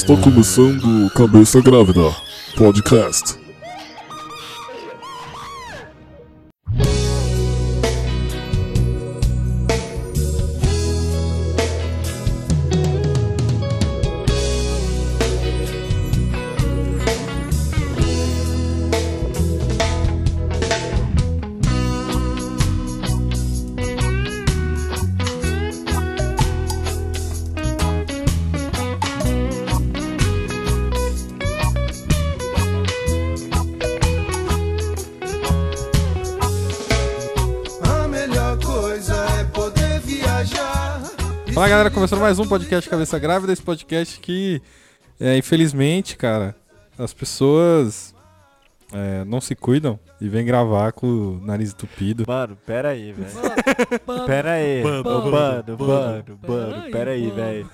Está começando Cabeça Grávida Podcast. Mais um podcast Cabeça Grávida, esse podcast que, é, infelizmente, cara, as pessoas é, não se cuidam e vêm gravar com o nariz entupido. Mano, pera aí, velho. Pera aí. Mano, mano, mano, pera aí, velho.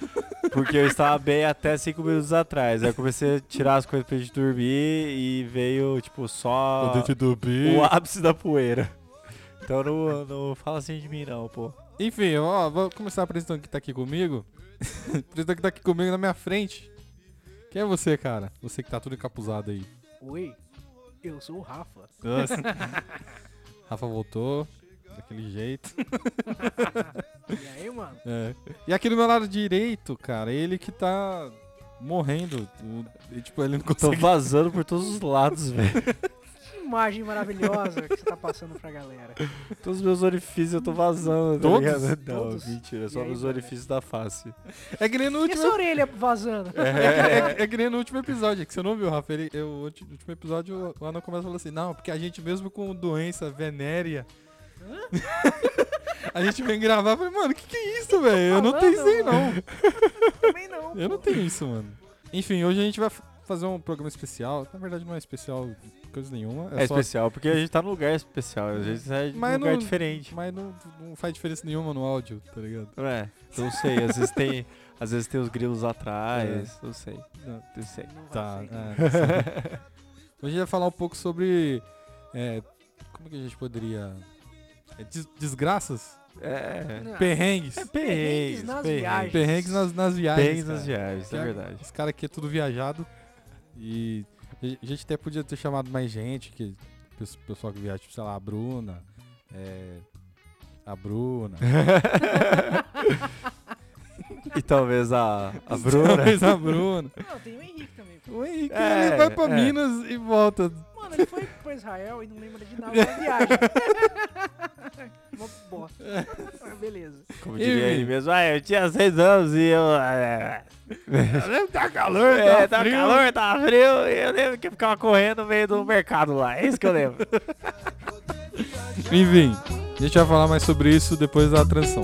Porque eu estava bem até cinco minutos atrás. Aí eu comecei a tirar as coisas pra gente dormir e veio, tipo, só o ápice da poeira. Então não, não fala assim de mim, não, pô. Enfim, ó, vou começar apresentando quem tá aqui comigo. apresentando quem tá aqui comigo na minha frente. Quem é você, cara? Você que tá tudo encapuzado aí. Oi, eu sou o Rafa. Nossa. Rafa voltou, daquele jeito. E aí, mano? É. E aqui do meu lado direito, cara, ele que tá morrendo. O- e, tipo, ele não Tô consegue. vazando por todos os lados, velho. Que imagem maravilhosa que você tá passando pra galera. Todos os meus orifícios eu tô vazando, tá Todos? Não, Todos? mentira, só E aí, meus cara? orifícios da face. É que nem no E último essa orelha vazando? É, é, é que nem no último episódio, é que você não viu, Rafa. Ele, eu, no último episódio, o Anão começa a falar assim: Não, porque a gente, mesmo com doença venérea, a gente vem gravar. Eu falei, mano, o que, que é isso, velho? Eu não tenho isso aí, não. Também não. Eu não pô. tenho isso, mano. Enfim, hoje a gente vai fazer um programa especial. Na verdade, não é especial coisa nenhuma. É, só- especial, porque a gente tá num lugar especial, a gente sai de um Mas lugar não- diferente. Mas não, não faz diferença nenhuma no áudio, tá ligado? É, não sei, às vezes tem, às vezes tem os grilos atrás, não sei, Não. não sei. Não Tá, é, não sei. Hoje a gente vai falar um pouco sobre. é, como que a gente poderia. é, des- desgraças? É, Não, Perrengues. é Perrengues perrengues, nas perrengues. viagens. Perrengues nas, nas viagens. Perrengues nas cara. viagens, Que é verdade. Os caras aqui é tudo viajado. E a gente até podia ter chamado mais gente, que pes- pessoal que viaja, tipo, sei lá, a Bruna. é, a Bruna. E talvez a, a Bruna. Talvez a Bruna. Não, tem o Henrique também. O Henrique É, ele vai pra é. Minas e volta. Mano, ele foi pra Israel e não lembra de nada da viagem. Uma bosta. Mas beleza. Como diria ele mesmo, ah, eu tinha seis anos e eu... tá calor, É, tá calor, tá frio, e eu lembro que eu ficava correndo no meio do mercado lá, é isso que eu lembro. Enfim, a gente vai falar mais sobre isso depois da transição.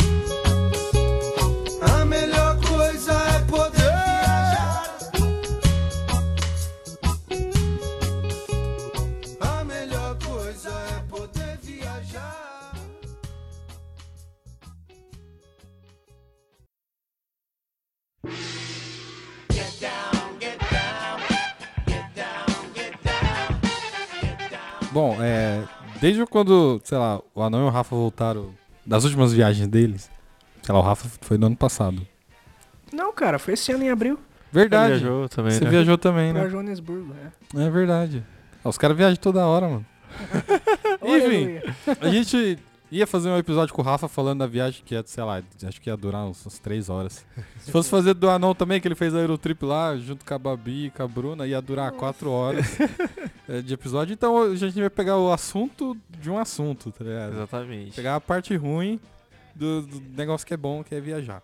Bom, é. Desde quando, sei lá, o Anão e o Rafa voltaram das últimas viagens deles. Sei lá, o Rafa foi no ano passado. Não, cara, foi esse ano em abril. Verdade. viajou também, Você né? viajou também, Pra né? Joanesburgo, é. É verdade. Ah, Os caras viajam toda hora, mano. Enfim, a gente ia fazer um episódio com o Rafa falando da viagem que ia, sei lá, acho que ia durar uns, umas três horas. Se fosse fazer do Anão também, que ele fez a Eurotrip lá, junto com a Babi e com a Bruna, ia durar quatro horas é, de episódio. Então a gente vai pegar o assunto de um assunto, tá ligado? Exatamente. Pegar a parte ruim do, do negócio que é bom, que é viajar.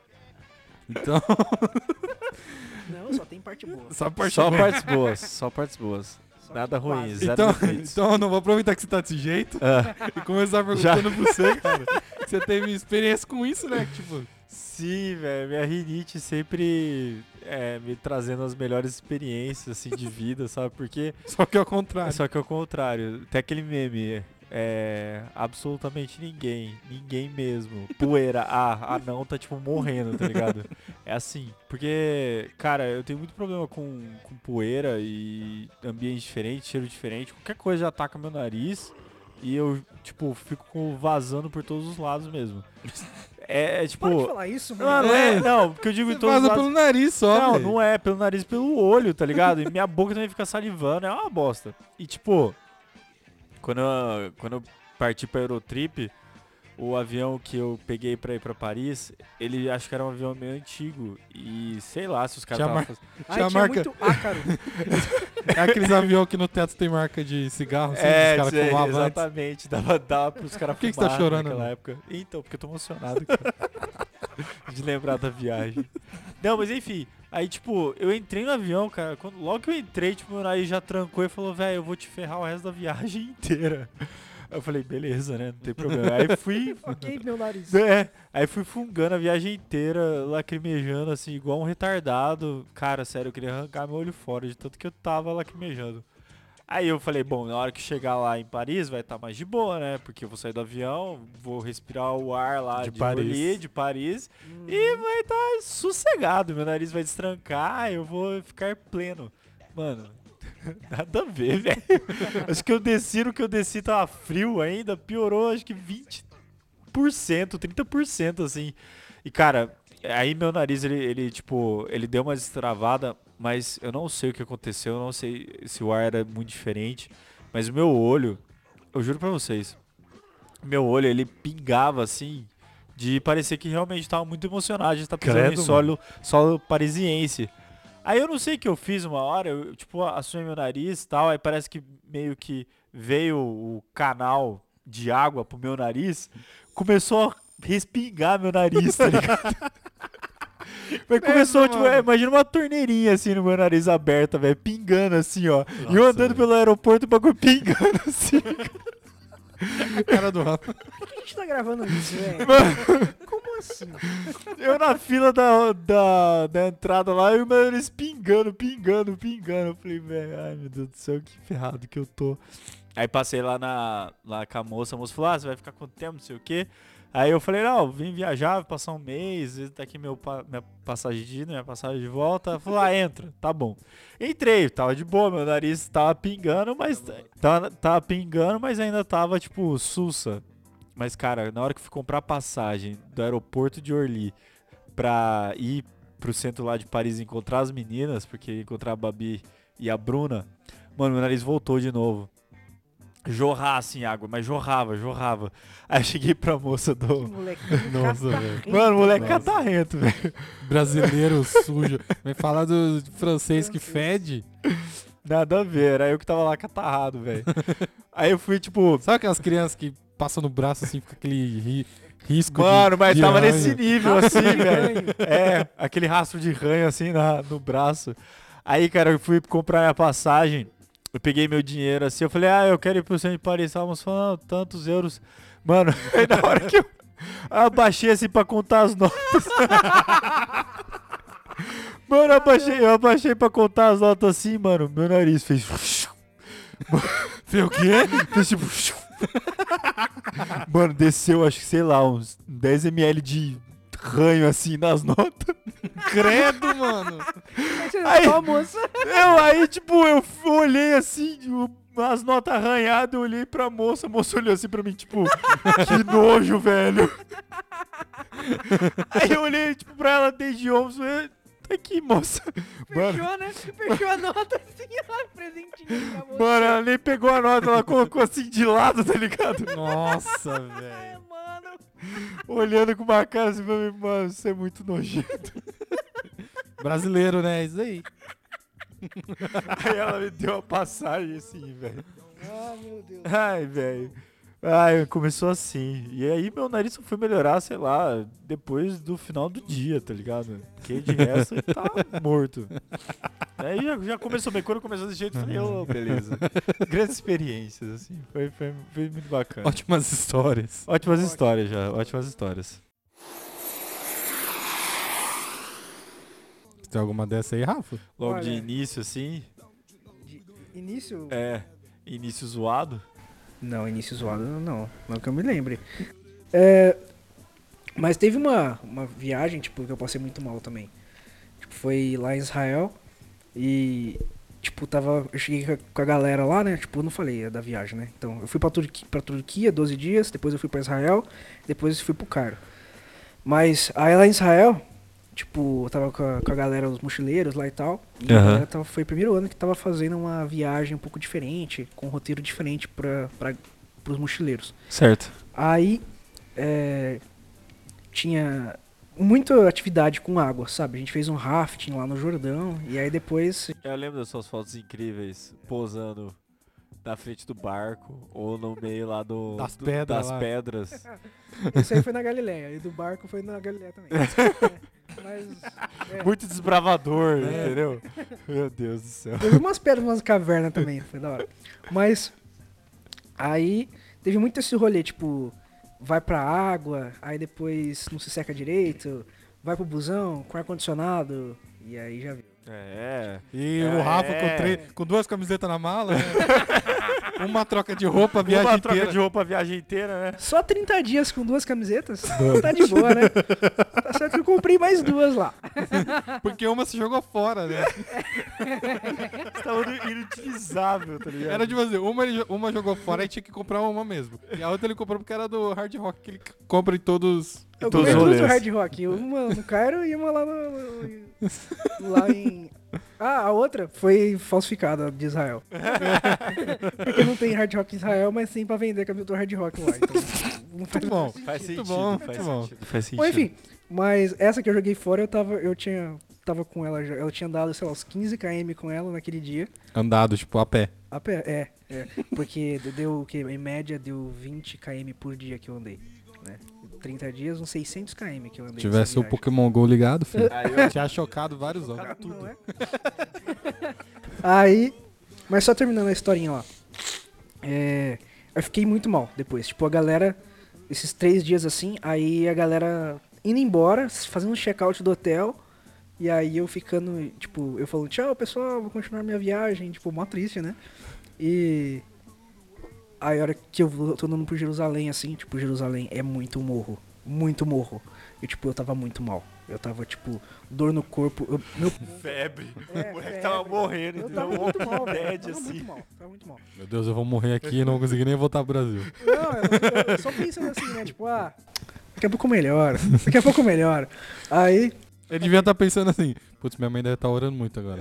Então, Não, só tem parte boa. só parte Só ruim. partes boas, só partes boas. Só Nada quase. ruim, zero Então, defeitos. então eu não vou aproveitar que você tá desse jeito Ah, e começar perguntando pra você, cara. Você teve experiência com isso, né? Tipo, sim, velho, minha rinite sempre é, me trazendo as melhores experiências, assim, de vida, sabe? Porque, só que ao contrário. só que ao contrário, tem aquele meme, é, absolutamente ninguém, ninguém mesmo, poeira, ah, ah não, tá tipo morrendo, tá ligado? É assim, porque, cara, eu tenho muito problema com, com poeira e ambiente diferente, cheiro diferente, qualquer coisa já ataca meu nariz, e eu, tipo, fico vazando por todos os lados mesmo. É, é, tipo. Pode falar isso, Não, mano. não é, É. não, porque eu digo em Você todos os vaza lados. pelo nariz só, Não, velho. não é, pelo nariz, pelo olho, tá ligado? E minha boca também fica salivando, é uma bosta. E tipo, quando eu, quando eu parti pra Eurotrip, o avião que eu peguei pra ir pra Paris, ele acho que era um avião meio antigo. E sei lá se os caras Tinha tavam mar- fazendo- Ai, Tinha tinha marca- muito ácaro. É aqueles aviões que no teto tem marca de cigarro, assim, É, os caras sei, fumavam antes. exatamente. Dava, dava pros caras Por que que você tá fumarem chorando, naquela mano? época. Então, porque eu tô emocionado cara. de lembrar da viagem. Não, mas enfim. Aí, tipo, eu entrei no avião, cara. Quando, logo que eu entrei, tipo, meu nariz já trancou e falou, velho, eu vou te ferrar o resto da viagem inteira. Aí eu falei, beleza, né? Não tem problema. Aí fui. ok, meu nariz. É, aí fui fungando a viagem inteira, lacrimejando, assim, igual um retardado. Cara, sério, eu queria arrancar meu olho fora, de tanto que eu tava lacrimejando. Aí eu falei, bom, na hora que chegar lá em Paris vai estar mais de boa, né? Porque eu vou sair do avião, vou respirar o ar lá De de, Paris. Paris. de Paris, e vai estar sossegado, meu nariz vai destrancar, eu vou ficar pleno. Mano, nada a ver, velho. Acho que eu desci no que eu desci tava frio ainda, piorou acho que 20%, 30% assim. E cara, aí meu nariz ele, ele tipo, ele deu uma destravada, mas eu não sei o que aconteceu, eu não sei se o ar era muito diferente, mas o meu olho, eu juro pra vocês, meu olho ele pingava assim de parecer que realmente tava muito emocionado de estar pisando Credo, em solo, solo parisiense. Aí eu não sei o que eu fiz uma hora, eu tipo assumei meu nariz e tal, aí parece que meio que veio o canal de água pro meu nariz, começou a respingar meu nariz, tá ligado? Mas começou, tipo, é, imagina uma torneirinha assim no meu nariz aberta, velho, pingando assim, ó. e eu Nossa, andando velho. pelo aeroporto, o bagulho pingando assim. A cara do Rafa. Por que a gente tá gravando isso, velho? Como assim? Eu na fila da, da, da entrada lá e o meu nariz pingando, pingando, pingando. Eu falei, velho, ai meu Deus do céu, que ferrado que eu tô. Aí passei lá, na, lá com a moça, a moça falou, ah, você vai ficar quanto tempo, não sei o quê. Aí eu falei, não, vim viajar, vou passar um mês, tá aqui meu, minha passagem de ida, minha passagem de volta. Falou, ah, entra, tá bom. Entrei, tava de boa, meu nariz tava pingando, mas tava, tava pingando, mas ainda tava, tipo, sussa. Mas, cara, na hora que eu fui comprar a passagem do aeroporto de Orly pra ir pro centro lá de Paris encontrar as meninas, porque encontrar a Babi e a Bruna, mano, meu nariz voltou de novo. Jorrar assim água, mas jorrava, jorrava. Aí eu cheguei pra moça Que do. molequinho Nossa, catarrento. Mano, o moleque Nossa. catarrento, velho. Brasileiro sujo. Vem falar do francês que fede. Nada a ver, era eu que tava lá catarrado, velho. Aí eu fui, tipo. Sabe aquelas crianças que passam no braço assim, fica aquele ri- risco Mano, de, mas de tava ranho? nesse nível assim, velho. É, aquele rastro de ranho assim na, no braço. Aí, cara, eu fui comprar minha passagem. Eu peguei meu dinheiro assim, eu falei, ah, eu quero ir pro centro de Paris. Estávamos falando tantos euros. Mano, aí na hora que eu abaixei assim pra contar as notas. mano, eu abaixei, eu abaixei pra contar as notas assim, mano. Meu nariz fez. Fez o quê? fez tipo. mano, desceu, acho que sei lá, uns 10ml de ranho assim nas notas. Credo, mano. Aí. Eu aí, tipo, eu olhei assim, tipo, as notas arranhadas, eu olhei pra moça, a moça olhou assim pra mim, tipo, que nojo, velho. Aí eu olhei, tipo, pra ela desde falei, tá aqui, moça. Mano, Fechou, né? Fechou a nota assim, ó, presentinho pra moça. mano, ela nem pegou a nota, ela colocou assim de lado, tá ligado? Nossa, É, velho. mano. Olhando com uma cara assim pra mim, mano, isso é muito nojento. Brasileiro, né? Isso aí. Aí ela me deu a passagem assim, velho. Ah, meu Deus. Ai, velho. Ai, começou assim. E aí meu nariz só foi melhorar, sei lá, depois do final do dia, tá ligado? Porque de resto ele tá morto. Aí já, já começou bem. Quando começou desse jeito, eu falei, ô, beleza. Grandes experiências, assim. Foi, foi, foi muito bacana. Ótimas histórias. Ótimas histórias já, ótimas histórias. Tem alguma dessa aí, Rafa? Logo de Olha. início, assim, De início? é, início zoado. Não, início zoado não. Não que eu me lembre. É, mas teve uma, uma viagem, tipo, que eu passei muito mal também. Tipo, foi lá em Israel e tipo, tava. Eu cheguei com a- galera lá, né? Tipo, eu não falei da viagem, né? Então, eu fui pra, Turqui, pra Turquia 12 dias, depois eu fui pra Israel, depois eu fui pro Cairo. Mas aí lá em Israel, tipo, eu tava com a, com a galera, os mochileiros lá e tal. E a Aham. galera tava, foi o primeiro ano que tava fazendo uma viagem um pouco diferente, com um roteiro diferente pra, pra, pros mochileiros. Certo. Aí é, tinha muita atividade com água, sabe? A gente fez um rafting lá no Jordão e aí depois Eu lembro das suas fotos incríveis, posando na frente do barco ou no meio lá do, Das do- pedras das lá. pedras. Esse aí foi na Galileia, e do barco foi na Galileia também. É, Mas é, Muito desbravador, entendeu? Meu Deus do céu. teve umas pedras, umas cavernas também, foi da hora. Mas aí teve muito esse rolê, tipo, vai pra água, aí depois não se seca direito, vai pro busão com ar-condicionado, e aí já viu. É. E É. o Rafa com, três, com duas camisetas na mala, né? uma troca de roupa a viagem Uma inteira. troca de roupa a viagem inteira, né? Só 30 dias com duas camisetas? Tá de boa, né? Tá certo que eu comprei mais duas lá. Porque uma se jogou fora, né? Estava inutilizável, tá ligado? Era de fazer, uma, ele jo- uma jogou fora e tinha que comprar uma mesmo. E a outra ele comprou porque era do hard rock, que ele compra em todos. Eu comprei duas do. Hard Rock. Uma no Cairo e uma lá no... Lá em... Ah, a outra foi falsificada de Israel. Porque não tem Hard Rock em Israel, mas sim pra vender camiseta do Hard Rock lá. Então, não faz Muito bom. Faz Muito sentido, bom, faz muito bom. sentido. Faz sentido. Bom, enfim, mas essa que eu joguei fora, eu tava, eu tinha, tava com ela, já- ela tinha dado, sei lá, uns 15 km com ela naquele dia. Andado, tipo, a pé. A pé, é, é, porque deu o que, em média deu 20 km por dia que eu andei, né? 30 dias, uns 600 km que eu andei. Se tivesse o. Pokémon GO ligado, filho. Aí eu- Tinha chocado vários anos. Não é? Aí, mas só terminando a historinha lá. É, eu fiquei muito mal depois. Tipo, a galera, esses três dias assim, aí a galera indo embora, fazendo um check-out do hotel. E aí eu ficando, tipo, eu falando, tchau pessoal, vou continuar minha viagem, tipo, mó triste, né? E. Aí a hora que eu tô andando por Jerusalém, assim, tipo, Jerusalém é muito morro. Muito morro. E tipo, eu tava muito mal. Eu tava, tipo, dor no corpo. eu- meu Febre. é, o moleque febre. tava morrendo. Eu tava muito mal, velho. Tava assim. muito mal, tava muito mal. Meu Deus, eu vou morrer aqui e não vou conseguir nem voltar pro Brasil. Não, eu, eu só pensando assim, né? Tipo, ah, daqui a pouco melhora. Daqui a pouco melhora. Aí, Ele devia estar pensando assim, putz, minha mãe deve estar orando muito agora.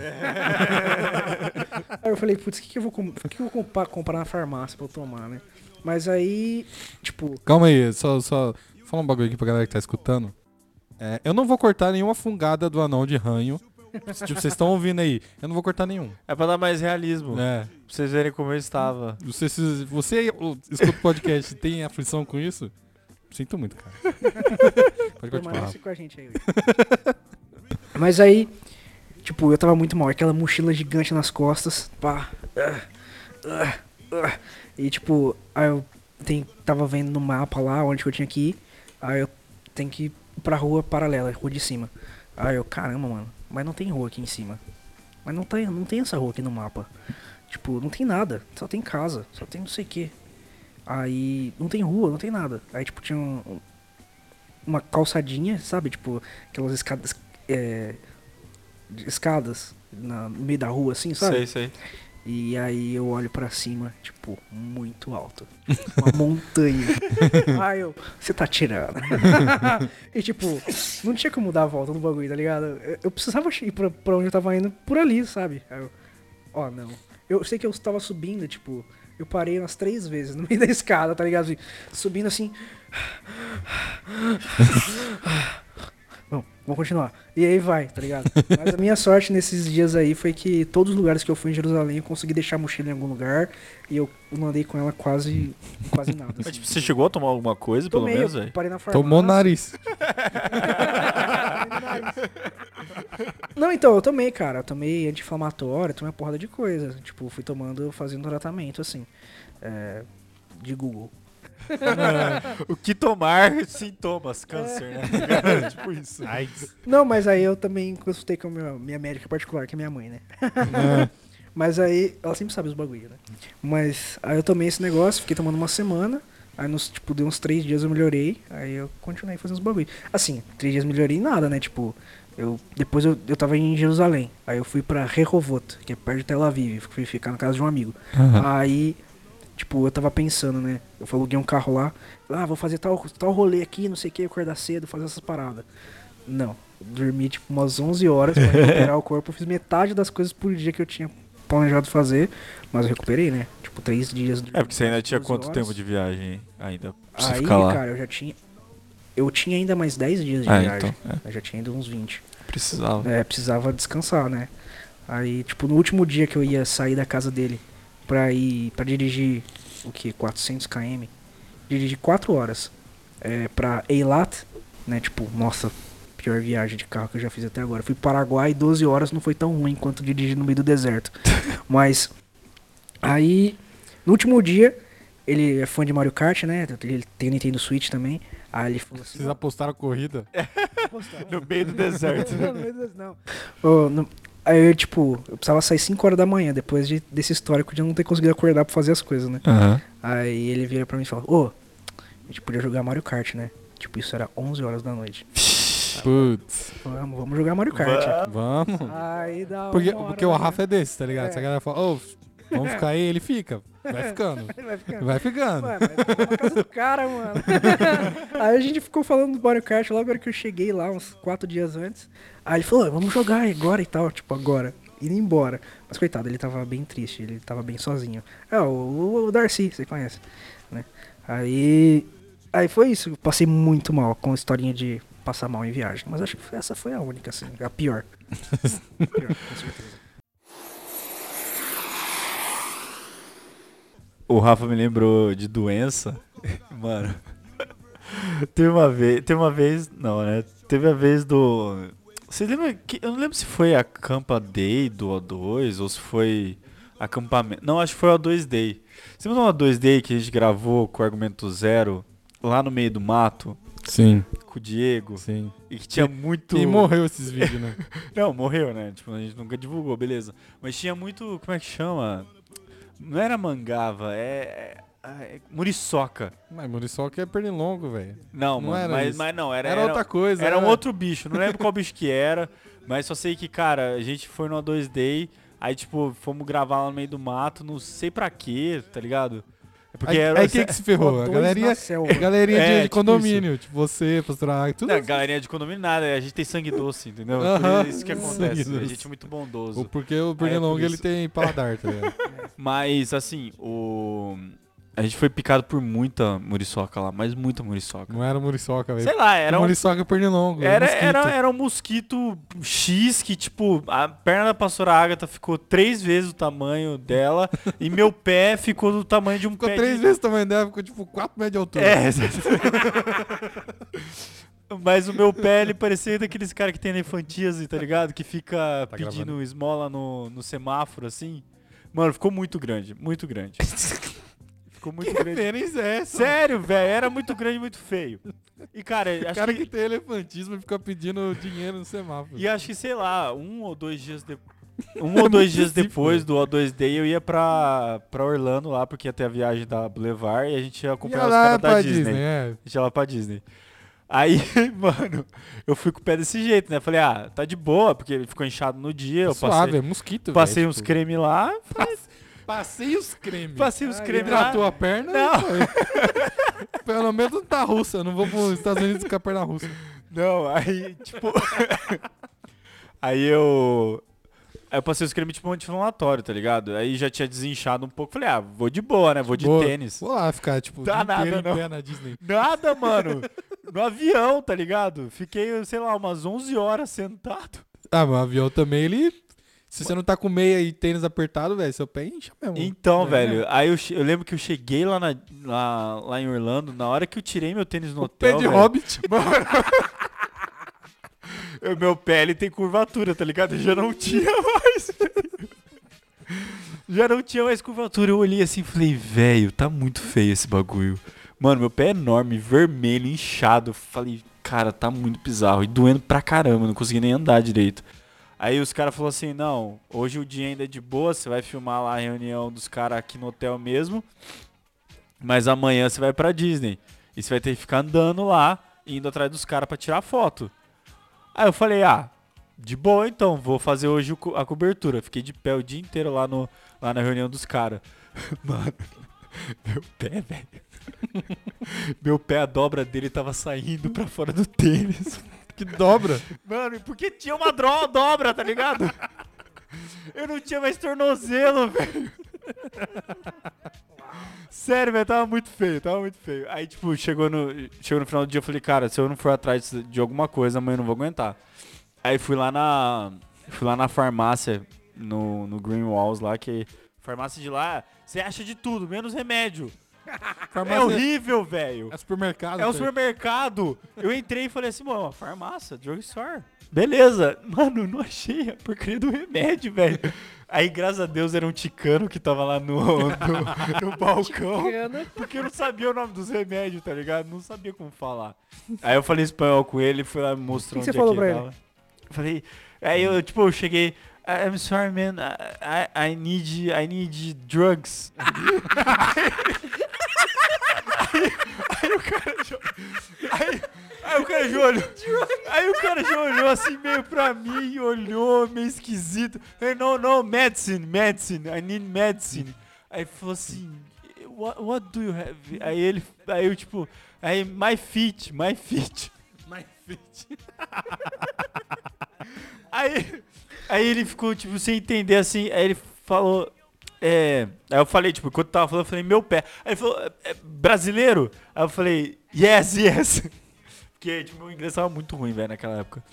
aí eu falei, putz, o que, que eu vou, com- que, que eu vou comprar, comprar na farmácia pra eu tomar, né? Mas aí, tipo, Calma aí, só, só fala um bagulho aqui pra galera que tá escutando. É, eu não vou cortar nenhuma fungada do anão de ranho. tipo, vocês estão ouvindo aí. Eu não vou cortar nenhum. É pra dar mais realismo. É. Pra vocês verem como eu estava. Você, você escuta o podcast tem aflição com isso, sinto muito, cara. Pode continuar. permanece com a gente aí. Mas aí, tipo, eu tava muito mal. Aquela mochila gigante nas costas, pá. ah, ah, ah. E tipo, aí eu tem, tava vendo no mapa lá onde que eu tinha que ir. Aí eu tenho que ir pra rua paralela, rua de cima. Aí eu, caramba, mano, mas não tem rua aqui em cima. Mas não tem, não tem essa rua aqui no mapa. Tipo, não tem nada, só tem casa, só tem não sei o que. Aí não tem rua, não tem nada. Aí tipo tinha um, um- uma calçadinha, sabe? Tipo, aquelas escadas. É, escadas na- no meio da rua, assim, sabe? Sei, sei. E aí eu olho pra cima, tipo, muito alto. Uma montanha. Aí eu, você tá tirando. e tipo, não tinha como dar a volta no bagulho, tá ligado? Eu, precisava ir pra, pra onde eu tava indo por ali, sabe? Aí eu, ó, não. Eu sei que eu tava subindo, tipo, eu parei umas três vezes no meio da escada, tá ligado? Subindo assim. Vamos continuar. E aí vai, tá ligado? Mas a minha sorte nesses dias aí foi que todos os lugares que eu fui em Jerusalém eu consegui deixar a mochila em algum lugar e eu não andei com ela quase, quase nada. Mas, assim. tipo, você chegou a tomar alguma coisa, Tomei, pelo menos, eu parei na farmácia. Tomou nariz. Não, então, eu tomei, cara. Eu tomei anti-inflamatório, tomei uma porrada de coisa. Tipo, fui tomando, fazendo tratamento, assim. é, de Google. O que tomar sintomas, câncer, né? tipo isso. Não, mas aí eu também consultei com a minha, minha médica particular, que é minha mãe, né? mas aí, ela sempre sabe os bagulho, né? Mas aí eu tomei esse negócio, fiquei tomando uma semana. Aí, nos, tipo, deu uns três dias eu melhorei. Aí eu continuei fazendo os bagulho. Assim, três dias melhorei em nada, né? Tipo, Eu, depois eu, eu tava em Jerusalém. Aí eu fui pra Rehovot, que é perto de Tel Aviv. Fui ficar na casa de um amigo. Aí, tipo, eu tava pensando, né? Eu aluguei um carro lá. Ah, vou fazer tal, tal rolê aqui, não sei o que, acordar cedo, fazer essas paradas. Não. Dormi, tipo, umas 11 horas pra recuperar o corpo. Eu fiz metade das coisas por dia que eu tinha planejado fazer. Mas eu recuperei, né? Tipo, três dias. É, porque você ainda tinha 12 quanto horas. tempo de viagem ainda pra Aí, ficar lá? cara, eu já tinha. Eu tinha ainda mais 10 dias de Ah, viagem. então, é, Eu já tinha ainda uns 20. precisava. É, precisava descansar, né? Aí, tipo, no último dia que eu ia sair da casa dele pra ir. pra dirigir o que? 400 km? Dirigi 4 horas. É, pra Eilat, né? Tipo, nossa, pior viagem de carro que eu já fiz até agora. Fui Paraguai 12 horas, não foi tão ruim quanto dirigir no meio do deserto. Mas. Aí, no último dia, ele é fã de Mario Kart, né? Ele tem Nintendo Switch também. Aí ele falou assim. Vocês apostaram a corrida? No meio do deserto. Não, não. Ô, no- Aí eu, tipo, eu precisava sair 5 horas da manhã, depois de, desse histórico de eu não ter conseguido acordar pra fazer as coisas, né? Aham. Aí ele vira pra mim e fala, ô, a gente podia jogar Mario Kart, né? Tipo, isso era 11 horas da noite. Putz. Vamos, vamos jogar Mario Kart. Vamos. Aí dá Porque, porque o né? Rafa é desse, tá ligado? É. Se a galera fala, ô, vamos ficar aí, ele fica. Vai ficando. Vai ficando. Vai ficando. Vou na casa do cara, mano. aí a gente ficou falando do Mario Kart logo que eu cheguei lá, uns quatro dias antes. Aí ele falou, vamos jogar agora e tal, tipo, agora. Indo embora. Mas coitado, ele tava bem triste, ele tava bem sozinho. É, o, o Darcy, você conhece, né? Aí. Aí foi isso, eu passei muito mal com a historinha de passar mal em viagem. Mas acho que essa foi a única, assim, a pior. A pior, com certeza. O Rafa me lembrou de doença. Mano. Teve uma vez. Teve uma vez. Não, né? Teve a vez do. Você lembra que. Eu não lembro se foi a Campa Day do O2 ou se foi acampamento. Não, acho que foi o O2 Day. Você lembra do O2 Day que a gente gravou com o argumento zero lá no meio do mato Sim, com o Diego? sim. E que tinha muito. E morreu esses vídeos, né? Não, morreu, né? Tipo, a gente nunca divulgou, beleza. Mas tinha muito. Como é que chama? Não era mangava, é. é, é muriçoca. Mas Muriçoca é pernilongo, velho. Não, Não mano, era mas, mas não, era. Era, outra coisa. Era um outro bicho, não lembro qual bicho que era, mas só sei que, cara, a gente foi no A2Day, aí, tipo, fomos gravar lá no meio do mato, não sei pra quê, tá ligado? É porque Aí, era. aí quem que se ferrou? A galerinha, galerinha de, É, de tipo condomínio. Tipo, você, pastor Águia, tudo. Não, galerinha de condomínio nada, a gente tem sangue doce, entendeu? Aham. Por isso que Sangue acontece, a doce. gente é muito bondoso. Ou porque o pernilongo por ele tem paladar, tá ligado? Mas, assim, o. A gente foi picado por muita muriçoca lá, mas muita muriçoca. Não era muriçoca, velho. Sei lá, era um, Muriçoca pernilongo. era, mosquito. era, era um mosquito X que, tipo, a perna da pastora Agatha ficou três vezes o tamanho dela e meu pé ficou do tamanho de um Ficou pé três de... vezes o tamanho dela, ficou tipo 4 metros de altura. É, Mas o meu pé, ele parecia daqueles caras que tem elefantíase, tá ligado? Que fica Tá pedindo gravando. esmola no, no semáforo, assim. Mano, ficou muito grande, muito grande. ficou muito Que grande. referência é essa? Sério, velho, era muito grande e muito feio. E, cara, O acho cara que... que tem elefantismo e fica pedindo dinheiro no semáforo. E acho que, sei lá, um ou dois dias depois. Um ou dois dias depois do O2 Day eu ia pra, pra Orlando lá, porque ia ter a viagem da Boulevard e a gente ia acompanhar Ia os caras da pra Disney. é. A gente ia lá pra Disney. Aí, mano, eu fui com o pé desse jeito, né? Falei, ah, tá de boa, porque ele ficou inchado no dia. Eu Suave, passei, é mosquito, passei velho, uns tipo, creme lá. Passei os cremes. Passei uns Ai, creme lá. Hidratou a perna Não. foi. Pelo menos não tá russa. Eu não vou pros Estados Unidos com a perna russa. Não, aí, tipo. aí eu. Aí eu passei os cremes tipo anti-inflamatório, tá ligado? Aí já tinha desinchado um pouco. Falei, ah, vou de boa, né? Vou de Boa. tênis. Vou lá ficar, tipo, Dá nada, em não. pé na Disney. Nada, mano. No avião, tá ligado? Fiquei, sei lá, umas 11 horas sentado. Ah, mas o avião também, ele... Se você não tá com meia e tênis apertado, velho, seu pé incha mesmo. Então, É. velho, aí eu, eu lembro que eu cheguei lá, na- lá, lá em Orlando, na hora que eu tirei meu tênis no O pé hotel. de velho, hobbit. o meu pé ele tem curvatura, tá ligado? Eu já não tinha mais. já não tinha mais curvatura. Eu olhei assim e falei, velho, tá muito feio esse bagulho. Mano, meu pé é enorme, vermelho, inchado. Eu Falei, cara, tá muito bizarro. E doendo pra caramba, não consegui nem andar direito. Aí os caras falaram assim, não, hoje o dia ainda é de boa, você vai filmar lá a reunião dos caras aqui no hotel mesmo. Mas amanhã você vai pra Disney. E você vai ter que ficar andando lá, indo atrás dos caras pra tirar foto. Aí eu falei, ah, de boa então, vou fazer hoje a cobertura. Fiquei de pé o dia inteiro lá, no, lá na reunião dos caras. Mano, meu pé, velho. Meu pé, a dobra dele tava saindo pra fora do tênis. Que dobra. Mano, porque tinha uma dro- dobra, tá ligado? Eu não tinha mais tornozelo, velho. Sério, velho, tava muito feio, tava muito feio. Aí, tipo, chegou no, chegou no final do dia, eu falei, cara, se eu não for atrás de alguma coisa, amanhã eu não vou aguentar. Aí fui lá na. Fui lá na farmácia, no, no Green Walls lá, que. Farmácia de lá, você acha de tudo, menos remédio. É Farmácia horrível, velho. é supermercado. É um velho. supermercado. Eu entrei e falei assim, mano, farmácia, drugstore. Beleza. Mano, não achei a porcaria do remédio, velho. Aí, graças a Deus, era um ticano que tava lá no, no, no balcão. Bacana. Porque eu não sabia o nome dos remédios, tá ligado? Não sabia como falar. Aí eu falei espanhol com ele, fui lá e mostrou O que onde você falou é que pra ele tava. Falei... Aí eu, tipo, eu cheguei... "I- I'm sorry, man. I, I, I need, I need drugs. aí, o cara já, aí, aí o cara já olhou. Aí o cara já olhou assim meio pra mim, olhou meio esquisito. Hey, no, no, medicine, medicine. I need medicine. Aí falou assim, what, what do you have? Aí ele, aí eu tipo, aí my feet, my feet. My fit. Aí, aí ele ficou, tipo, sem entender assim. Aí ele falou. É. Aí eu falei, tipo, enquanto tava falando, eu falei, meu pé. Aí ele falou, "É- é brasileiro? Aí eu falei, yes, yes. Porque, tipo, meu inglês tava muito ruim, velho, naquela época.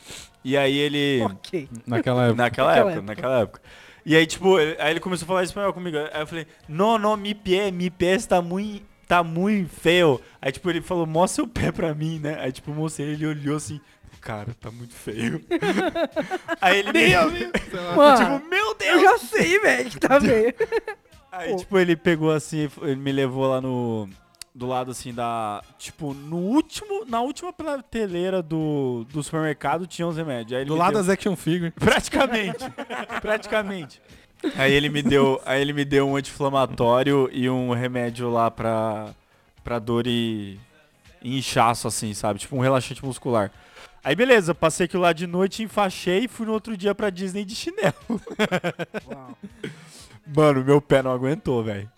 E aí ele. Ok. Naquela época. Naquela época. naquela época. E aí, tipo, ele- aí ele começou a falar espanhol comigo. Aí eu falei, não, não, mi pé, mi pé está muito, tá muito feio. Aí, tipo, ele falou, mostra o pé pra mim, né? Aí, tipo, eu mostrei, ele olhou assim, cara, tá muito feio. aí ele me... Mano, tipo, meu eu Deus! já sei, velho, que tá feio. Aí, Pô. tipo, ele pegou assim, ele me levou lá no... Do lado, assim, da... Tipo, no último... Na última prateleira do, do supermercado tinha uns remédios. Aí ele Do lado deu- das action figure. Praticamente. praticamente. Aí ele me deu, aí ele me deu um anti-inflamatório e um remédio lá pra, pra dor e, e inchaço, assim, sabe? Tipo um relaxante muscular. Aí beleza, passei aquilo lá de noite, enfaixei e fui no outro dia pra Disney de chinelo. Uau. Mano, meu pé não aguentou, velho.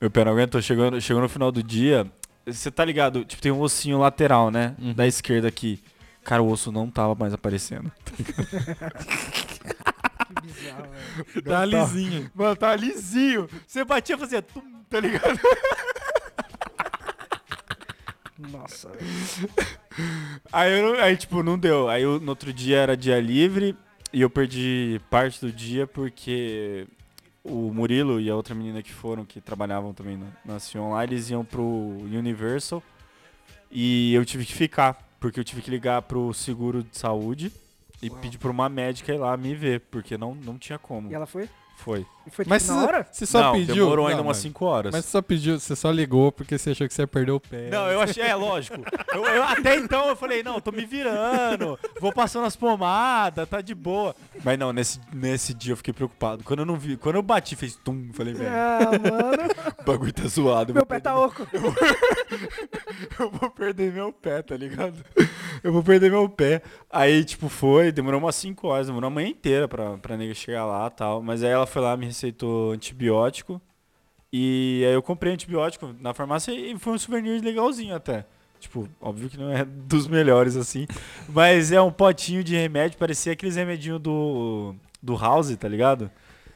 Meu pé não aguentou. Chegou, no- chegou no final do dia, você tá ligado? Tipo, tem um ossinho lateral, né? Uhum. Da esquerda aqui. Cara, o osso não tava mais aparecendo. Que bizarro, velho. Tá lisinho. Mano, tava lisinho. Você batia e fazia tum, tá ligado? Nossa. Aí, eu, aí, tipo, não deu. Aí eu- no outro dia era dia livre e eu perdi parte do dia porque o Murilo e a outra menina que foram, que trabalhavam também na, na Sion lá, eles iam pro Universal e eu tive que ficar, porque eu tive que ligar pro seguro de saúde e Uau. pedir pra uma médica ir lá me ver, porque não, não tinha como. E ela foi? Foi. E foi Mas tipo, você, na hora? você só não, pediu. demorou ainda Não, umas mas- 5 horas. Mas você só pediu, você só ligou porque você achou que você ia perder o pé. Não, eu achei, é lógico. Eu, eu- até então eu falei, não, tô me virando, vou passando as pomadas, tá de boa. Mas não, nesse, nesse dia eu fiquei preocupado. Quando eu não vi, quando eu bati, fez tum, falei, velho, Ah, mano. o bagulho tá zoado. eu Meu vou pé tá oco. Eu vou perder meu pé, tá ligado? Eu vou perder meu pé. Aí, tipo, foi, demorou umas 5 horas, demorou a manhã inteira pra, pra nega chegar lá e tal. Mas aí ela foi lá, me receitou antibiótico. E aí eu comprei antibiótico na farmácia e foi um souvenir legalzinho até. Tipo, óbvio que não é dos melhores assim. Mas é um potinho de remédio, parecia aqueles remedinhos do, do House, tá ligado?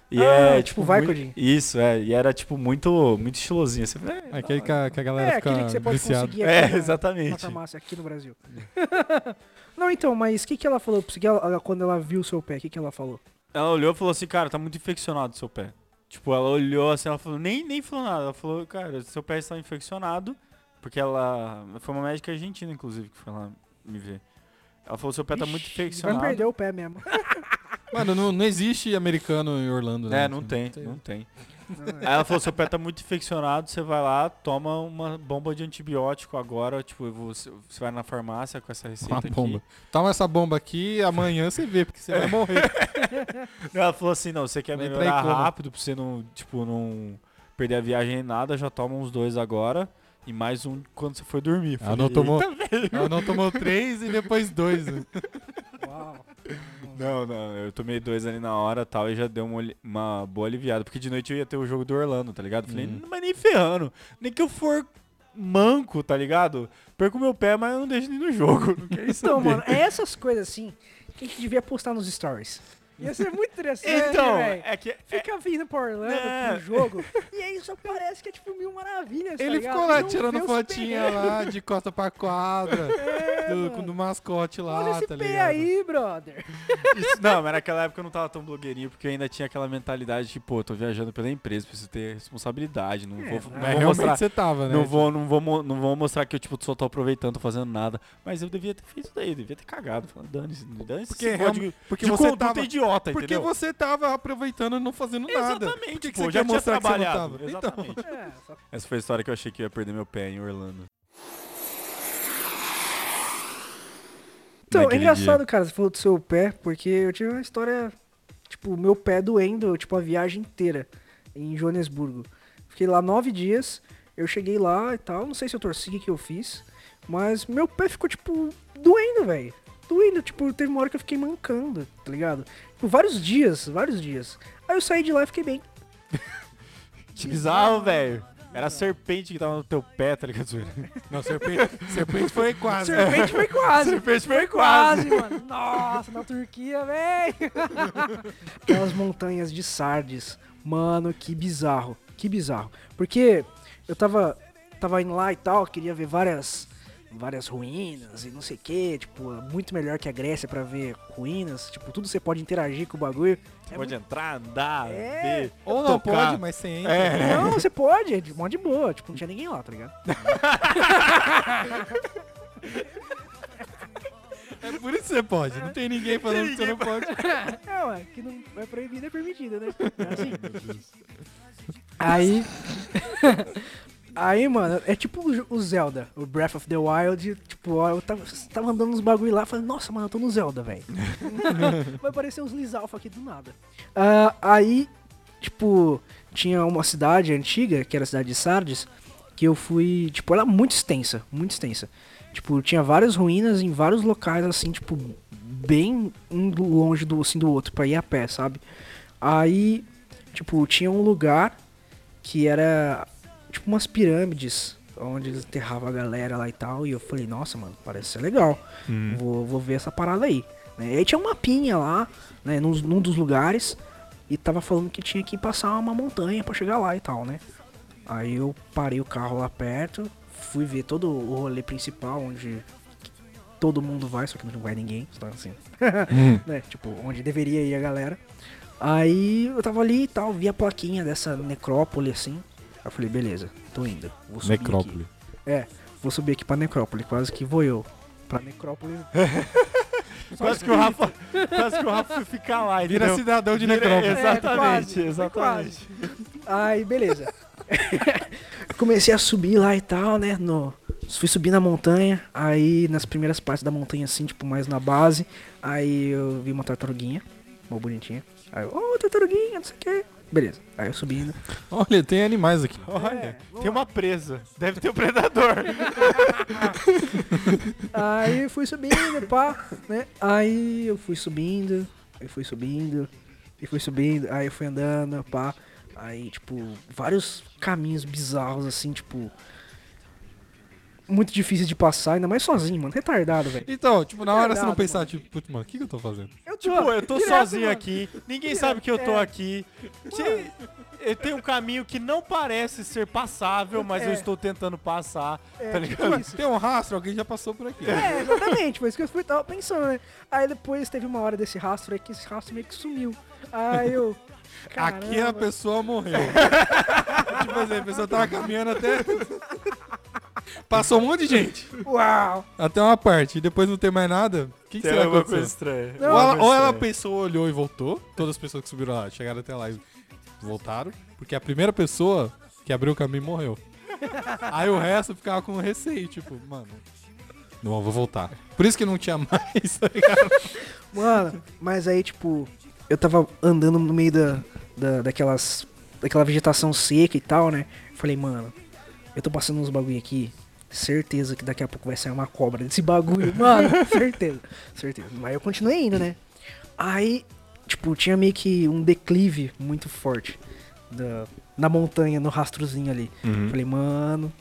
E Ah, é, tipo muito- Vicodin. Isso, é. E era, tipo, muito, muito estilosinho. Assim, é, Aquele que a, que a galera É, fica aquele que você pode viciada. conseguir é, aqui na- na exatamente. farmácia aqui no Brasil. Não, então, mas o que, que ela falou pra você ela- quando ela viu o seu pé? O que, que ela falou? Ela olhou e falou assim, cara, tá muito infeccionado o seu pé. Tipo, ela olhou assim, ela falou, nem, nem falou nada. Ela falou, cara, seu pé está infeccionado. Porque ela. Foi uma médica argentina, inclusive, que foi lá me ver. Ela falou, seu pé tá muito Ixi, Vai infeccionado. perder o pé mesmo. Mano, não, não existe americano em Orlando, né? É, não tem, Não não tem. Aí ela falou, seu pé tá muito infeccionado, você vai lá, toma uma bomba de antibiótico agora, tipo, você, você vai na farmácia com essa receita Uma aqui. bomba. Toma essa bomba aqui amanhã você vê, porque você vai morrer. Ela falou assim, não, você quer Vai melhorar rápido pra você não, tipo, não perder a viagem nem nada, já toma uns dois agora e mais um quando você for dormir. Ela Falei, não tomou, ela não tomou três e depois dois. né? Não, não, eu tomei dois ali na hora e tal, e já deu uma, uma boa aliviada. Porque de noite eu ia ter o jogo do Orlando, tá ligado? Falei, Hum. mas nem ferrando. Nem que eu for manco, tá ligado? Perco meu pé, mas eu não deixo nem no jogo. Não Então, mano, é essas coisas assim que a gente devia postar nos stories. Ia ser muito interessante, Então, velho. é que. é- Fica vindo pra Orlando É. pro jogo, e aí só parece que é tipo mil maravilhas, tá Ele ligado? ficou lá Não tirando os fotinha lá, de costa pra quadra, do, mano. do mascote lá, Olha esse tá pé ligado? aí, brother. Isso- não, mas naquela época eu não tava tão blogueirinho, porque eu ainda tinha aquela mentalidade de, pô, tô viajando pela empresa, preciso ter responsabilidade, não É, vou, não Mas vou realmente mostrar. você tava, né? Não vou, não, vou, mo- não vou mostrar que eu tipo, só tô aproveitando, tô fazendo nada. Mas eu devia ter feito isso daí, devia ter cagado. Falando, dane-se, dane-se. Porque esse real- código porque de você conduta tava- idiota, Porque entendeu? você tava aproveitando e não fazendo nada. Exatamente, Por que, que pô, você já quer tinha mostrar que você não trabalhado. tava? Então, Exatamente. É, só Essa foi a história que eu achei que eu ia perder meu pé em Orlando. Então, é Naquele engraçado, cara, você falou do seu pé, porque eu tive uma história, tipo, meu pé doendo, tipo, a viagem inteira em Joanesburgo. Fiquei lá nove dias, eu cheguei lá e tal, não sei se eu torci, o que que eu fiz, mas meu pé ficou, tipo, doendo, velho. Doendo, tipo, teve uma hora que eu fiquei mancando, tá ligado? Tipo, vários dias, vários dias. Aí eu saí de lá e fiquei bem. Que bizarro, velho. Era a serpente que tava no teu pé, tá ligado? Não, serpente, serpente foi quase. Serpente foi quase. Serpente foi Quase, mano. Nossa, na Turquia, véi. Aquelas montanhas de Sardes. Mano, que bizarro. Que bizarro. Porque eu tava, tava indo lá e tal, queria ver várias várias ruínas e não sei o que, tipo, é muito melhor que a Grécia pra ver ruínas, tipo, tudo você pode interagir com o bagulho. É Pode entrar, andar, É. ver. Ou não tocar. pode, mas sem entra. É. Não, você pode, é de mó de boa, tipo, não tinha ninguém lá, tá ligado? É por isso que você pode. Não tem ninguém falando que você não pode. É, ué, que não é proibido, é permitido, né? É assim. Aí. Aí, mano, é tipo o- Zelda, o Breath of the Wild. Tipo, ó, eu tava, tava andando nos bagulho lá, falando, nossa, mano, eu tô no Zelda, velho. Vai aparecer uns Lizalfa aqui do nada. Ah, aí, tipo, tinha uma cidade antiga, que era a cidade de Sardes, que eu fui. Tipo, ela é muito extensa, muito extensa. Tipo, tinha várias ruínas em vários locais, assim, tipo, bem um longe do, assim, do outro, pra ir a pé, sabe? Aí, tipo, tinha um lugar que era, tipo, umas pirâmides, onde eles enterravam a galera lá e tal, e eu falei, nossa, mano, parece ser legal, vou, vou ver essa parada aí. Né? E aí tinha um mapinha lá, né, num, num dos lugares, e tava falando que tinha que passar uma montanha pra chegar lá e tal, né? Aí eu parei o carro lá perto, fui ver todo o rolê principal, onde todo mundo vai, só que não vai ninguém, só assim. né? Tipo, onde deveria ir a galera. Aí eu tava ali e tal, vi a plaquinha dessa necrópole assim. Aí eu falei, beleza, tô indo. Vou subir Necrópole. Aqui. É, vou subir aqui pra necrópole, quase que vou eu. Pra necrópole. Quase que o Rafa, quase que o Rafa foi ficar lá, Vira entendeu? cidadão de Vira- necrópole. Exatamente, É, quase, exatamente. Aí, beleza. Comecei a subir lá e tal, né? No, fui subir na montanha. Aí, nas primeiras partes da montanha, assim, tipo, mais na base. Aí eu vi uma tartaruguinha, uma bonitinha. Aí eu, ô, tartaruguinha, não sei o que. Beleza. Aí eu subindo. Olha, tem animais aqui. Olha, tem uma presa. Deve ter um predador. Aí fui subindo, pá, né? Aí eu fui subindo, eu fui subindo, e fui subindo, aí eu fui andando, pá. Aí, tipo, vários caminhos bizarros, assim, tipo. Muito difíceis de passar, ainda mais sozinho, mano. Retardado, velho. Então, tipo, na hora você não pensar, tipo, putz, mano, o que, que eu tô fazendo? Eu Tipo, eu tô direto, sozinho mano. aqui, ninguém sabe que eu tô é. aqui. Se- Eu tenho um caminho que não parece ser passável, mas eu É. estou tentando passar, É, tá tipo ligado? isso. Tem um rastro, alguém já passou por aqui. É, exatamente, foi isso que eu fui, tava pensando, né? Aí depois teve uma hora desse rastro aí que esse rastro meio que sumiu. Aí eu. Aqui a caramba. pessoa morreu. tipo assim, a pessoa tava caminhando até. Passou um monte de gente. Uau! Até uma parte. E depois não tem mais nada. O que, será que coisa aconteceu? estranha. Não, Ou ela, ou ela pensou, olhou e voltou. Todas as pessoas que subiram lá, chegaram até lá e voltaram. Porque a primeira pessoa que abriu o caminho morreu. Aí o resto ficava com receio, tipo, mano. Não, vou voltar. Por isso que não tinha mais, tá ligado? Mano, mas aí, tipo, eu tava andando no meio da, da, daquelas. daquela vegetação seca e tal, né? Falei, mano, eu tô passando uns bagulho aqui. Certeza que daqui a pouco vai sair uma cobra desse bagulho. Mano, certeza. Certeza. Mas eu continuei indo, né? Aí, tipo, tinha meio que um declive muito forte da, na montanha, no rastrozinho ali. Uhum. Falei, mano,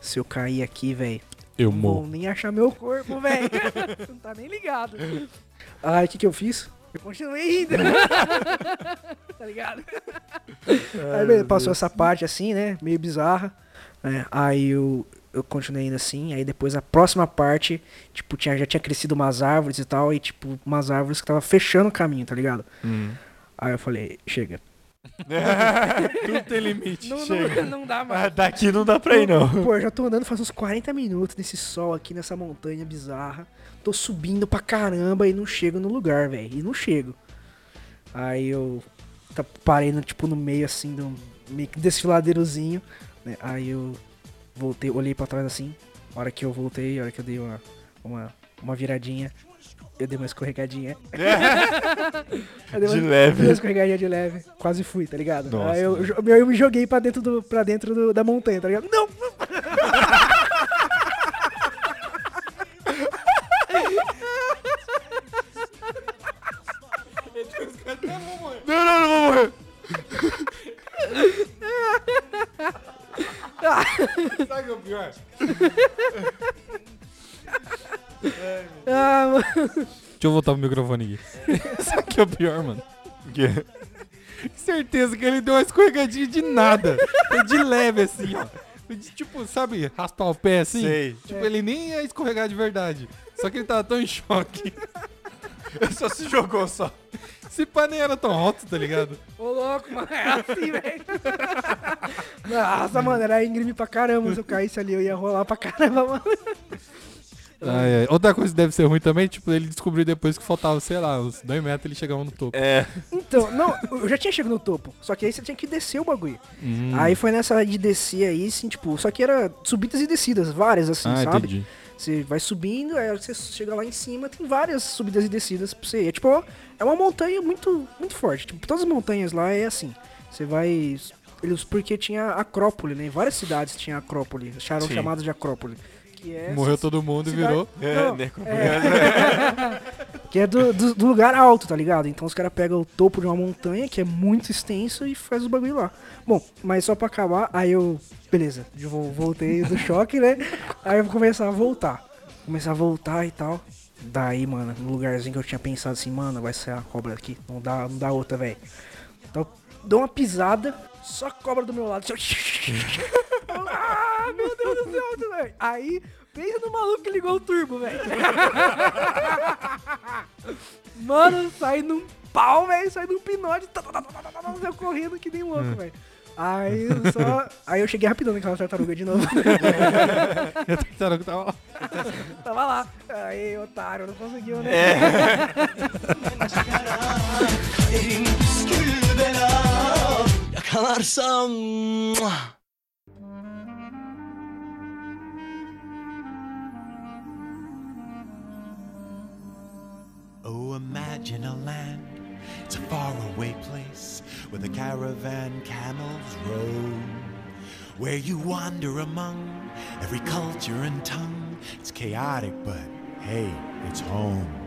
se eu cair aqui, velho, Eu não morro. nem achar meu corpo, velho. Não tá nem ligado. Aí, o que que eu fiz? Eu continuei indo. tá ligado? Aí beleza, passou essa parte assim, né? Meio bizarra. Né, Aí eu, eu continuei indo assim. Aí depois a próxima parte, tipo, tinha, já tinha crescido umas árvores e tal. E tipo, umas árvores que tava fechando o caminho, tá ligado? Uhum. Aí eu falei, chega. Tudo tem limite. Não, Chega. não, não dá Ah, mais. daqui não dá pra ir, não. Pô, eu já tô andando faz uns 40 minutos nesse sol aqui, nessa montanha bizarra. Tô subindo pra caramba e não chego no lugar, velho. E não chego. Aí eu tá- parei no, tipo, no meio assim, do meio que desfiladeirozinho. Né? Aí eu voltei, olhei pra trás assim. A hora que eu voltei, a hora que eu dei uma, uma, uma viradinha, eu dei uma escorregadinha. Eu dei De uma- leve. Dei uma escorregadinha de leve. Quase fui, tá ligado? Nossa, Aí eu, jo- eu me joguei pra dentro, do, pra dentro do- da montanha, tá ligado? Não, Sabe o que é o pior? Ah, mano. Deixa eu voltar pro microfone aqui. Sabe o que é o pior, mano? Que- Certeza que ele deu uma escorregadinha de nada. Foi de leve, assim, ó. Tipo, sabe, raspar o pé assim? Sei. Tipo, ele nem ia escorregar de verdade. Só que ele tava tão em choque. Só se jogou só. Esse pá nem era tão alto, tá ligado? Ô, louco, mano. É assim, velho. Nossa, mano, era íngreme pra caramba. Se eu caísse ali, eu ia rolar pra caramba, mano. Ai, ai. Outra coisa que deve ser ruim também, tipo, ele descobriu depois que faltava, sei lá, uns 2 metros ele chegava no topo. É. Então, não, eu já tinha chegado no topo. Só que aí você tinha que descer o bagulho. Hum. Aí foi nessa de descer aí, assim, tipo, só que era subidas e descidas, várias, assim, ah, sabe? entendi. Você vai subindo, aí você chega lá em cima, tem várias subidas e descidas pra você. É tipo, é uma montanha muito, muito forte. Tipo, todas as montanhas lá é assim. Você vai. Eles, porque tinha Acrópole, né? Em várias cidades tinha Acrópole. Acharam Sim. chamadas de Acrópole. Que é. Morreu todo mundo e cidade- virou. É, Não, necropoliana. Que é do, do, do lugar alto, tá ligado? Então os caras pegam o topo de uma montanha, que é muito extenso, e faz os bagulho lá. Bom, mas só pra acabar, aí eu. Beleza, eu voltei do choque, né? Aí eu vou começar a voltar. Começar a voltar e tal. Daí, mano, no lugarzinho que eu tinha pensado assim, mano, vai ser a cobra aqui. Não dá, não dá outra, velho. Então, dou uma pisada, só a cobra do meu lado. ó. ah, meu Deus do céu, velho. Aí, pensa no maluco que ligou o turbo, velho. Mano, sai num pau, velho, sai num pinote, tá, tá, tá, tá, eu correndo que nem louco, velho. Aí eu só. Aí eu cheguei rapidão naquela tartaruga de novo. Eu tava que tava lá. Tava lá. Aí, otário, não conseguiu, né? Bela Oh, imagine a land, it's a faraway place where the caravan camels roam. Where you wander among every culture and tongue. It's chaotic, but hey, it's home.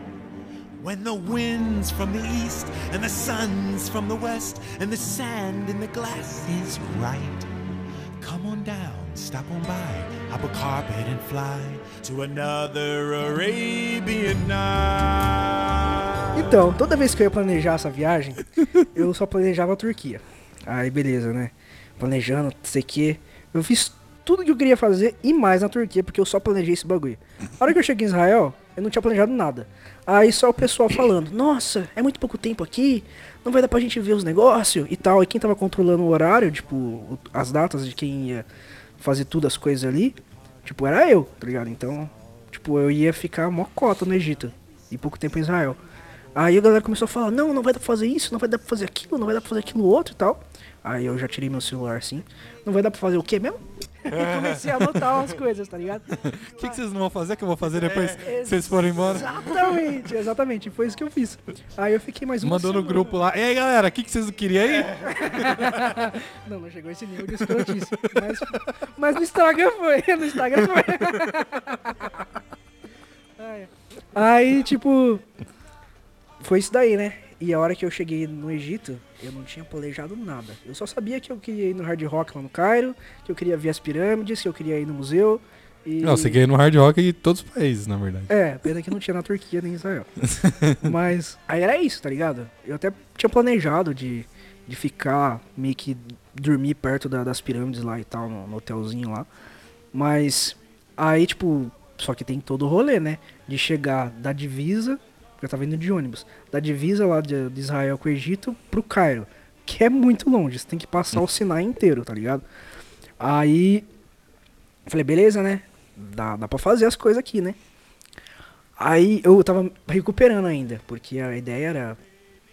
When the wind's from the east and the sun's from the west and the sand in the glass is right. Come on down, stop on by, hop a carpet and fly to another Arabian night. Então, toda vez que eu ia planejar essa viagem, eu só planejava a Turquia. Aí, beleza, né? Planejando, sei o que. Eu fiz tudo que eu queria fazer e mais na Turquia, porque eu só planejei esse bagulho. A hora que eu cheguei em Israel, eu não tinha planejado nada. Aí só o pessoal falando, nossa, é muito pouco tempo aqui, não vai dar pra gente ver os negócios e tal. E quem tava controlando o horário, tipo, as datas de quem ia fazer tudo as coisas ali, tipo, era eu, tá ligado? Então, tipo, eu ia ficar mó cota no Egito e pouco tempo em Israel. Aí a galera começou a falar, não, não vai dar pra fazer isso, não vai dar pra fazer aquilo, não vai dar pra fazer aquilo outro e tal. Aí eu já tirei meu celular assim, não vai dar pra fazer o quê mesmo? E comecei a anotar umas coisas, tá ligado? O que, que vocês não vão fazer que eu vou fazer depois É, vocês forem embora? Exatamente, exatamente, foi isso que eu fiz. Aí eu fiquei mais uma Mandou no semana. grupo lá. E aí, galera, o que, que vocês queriam aí? Não, não chegou esse nível de escrotice. Mas, mas no Instagram foi, no Instagram foi. Aí, tipo. foi isso daí, né? E a hora que eu cheguei no Egito, eu não tinha planejado nada. Eu só sabia que eu queria ir no Hard Rock lá no Cairo, que eu queria ver as pirâmides, que eu queria ir no museu. E... Não, você quer ir no Hard Rock em todos os países, na verdade. É, pena que não tinha na Turquia nem em Israel. Mas aí era isso, tá ligado? Eu até tinha planejado de, de ficar meio que dormir perto da- das pirâmides lá e tal, no, no hotelzinho lá. Mas aí, tipo, só que tem todo o rolê, né? De chegar da divisa, porque eu tava indo de ônibus, da divisa lá de, de Israel com o Egito pro Cairo, que é muito longe, você tem que passar o Sinai inteiro, tá ligado? Aí, falei, beleza, né? Dá, dá pra fazer as coisas aqui, né? Aí eu tava recuperando ainda, porque a ideia era,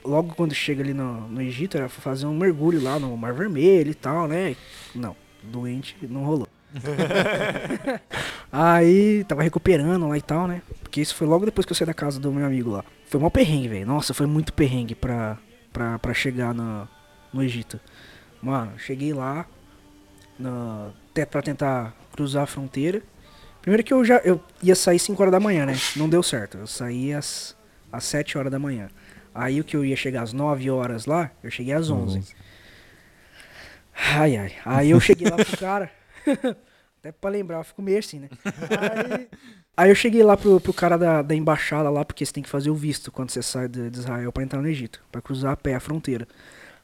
logo quando chega ali no, no Egito, era fazer um mergulho lá no Mar Vermelho e tal, né? Não, doente não rolou. Aí tava recuperando lá e tal, né? Porque isso foi logo depois que eu saí da casa do meu amigo lá. Foi mó perrengue, velho. Nossa, foi muito perrengue pra, pra, pra chegar no, no Egito. Mano, cheguei lá na, até pra tentar cruzar a fronteira. Primeiro que eu já eu ia sair 5 horas da manhã, né? Não deu certo. Eu saí às, às 7 horas da manhã. Aí o que eu ia chegar às 9 horas lá, eu cheguei às 11. Ai, ai. Aí eu cheguei lá pro cara. Até pra lembrar, eu fico meio assim, né? Aí, aí eu cheguei lá pro, pro cara da, da embaixada lá, porque você tem que fazer o visto quando você sai de, de Israel pra entrar no Egito, pra cruzar a pé a fronteira.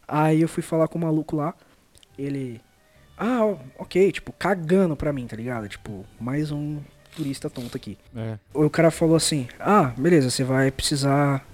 Aí eu fui falar com o maluco lá, ele. Ah, ok, tipo, cagando pra mim, tá ligado? Tipo, mais um turista tonto aqui. É. O cara falou assim: Ah, beleza, você vai precisar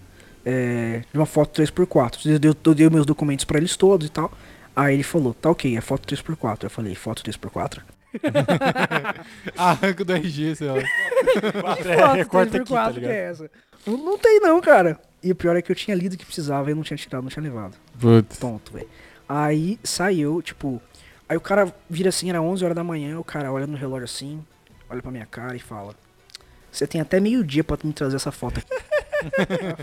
é, de uma foto 3x4. Eu dei, eu dei meus documentos pra eles todos e tal. Aí ele falou: Tá ok, é foto 3x4. Eu falei: Foto 3x4? Arranco do RG, sei lá. É, recorta aqui, tá que é essa? Não, não tem não, cara. E o pior é que eu tinha lido que precisava e não tinha tirado, não tinha levado. Putz. Tonto, velho. Aí saiu, tipo. Aí o cara vira assim, era 11 horas da manhã. O cara olha no relógio assim, olha pra minha cara e fala: Você tem até meio-dia pra me trazer essa foto aqui.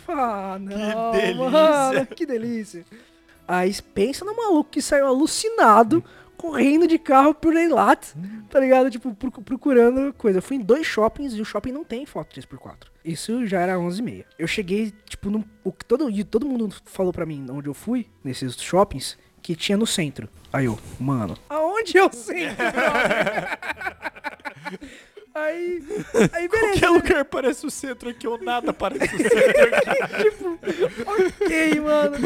Ah, não, delícia. mano, que delícia. Aí pensa no maluco que saiu alucinado, correndo de carro por Eilat, tá ligado? Tipo, procu- procurando coisa. Eu fui em dois shoppings e o shopping não tem foto 3x4. Isso já era 11h30. Eu cheguei, tipo, num, o que todo, e todo mundo falou pra mim onde eu fui, nesses shoppings, que tinha no centro. Aí eu, mano, aonde é o centro? Aí, aí beleza. Qualquer lugar parece o centro aqui, ou nada parece o centro. ok, mano.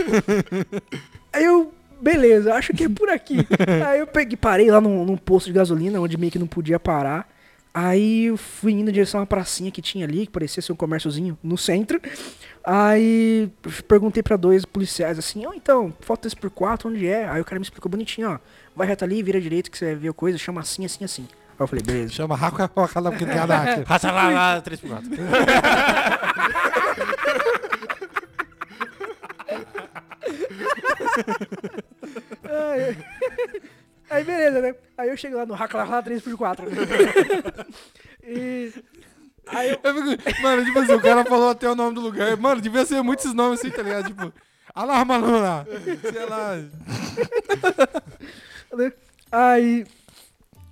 Aí eu, beleza, acho que é por aqui. Aí eu peguei, parei lá num, num posto de gasolina, onde meio que não podia parar. Aí eu fui indo em direção a uma pracinha que tinha ali, que parecia ser um comérciozinho no centro. Aí perguntei pra dois policiais assim, ó, então, foto 3x4, onde é? Aí o cara me explicou bonitinho, ó, vai reto ali, vira direito que você ver a coisa, chama assim, assim, assim. Aí eu falei, beleza. Chama Raca Wakala Kikadaki. Passa lá, lá, 3x4. Aí, aí beleza, né? Aí eu chego lá no Hakala 3x4. e. Aí eu. Eu fico- Mano, tipo assim, o cara falou até o nome do lugar. Mano, devia ser muitos nomes assim, tá ligado? Tipo, Alarma Luna. Sei lá. Aí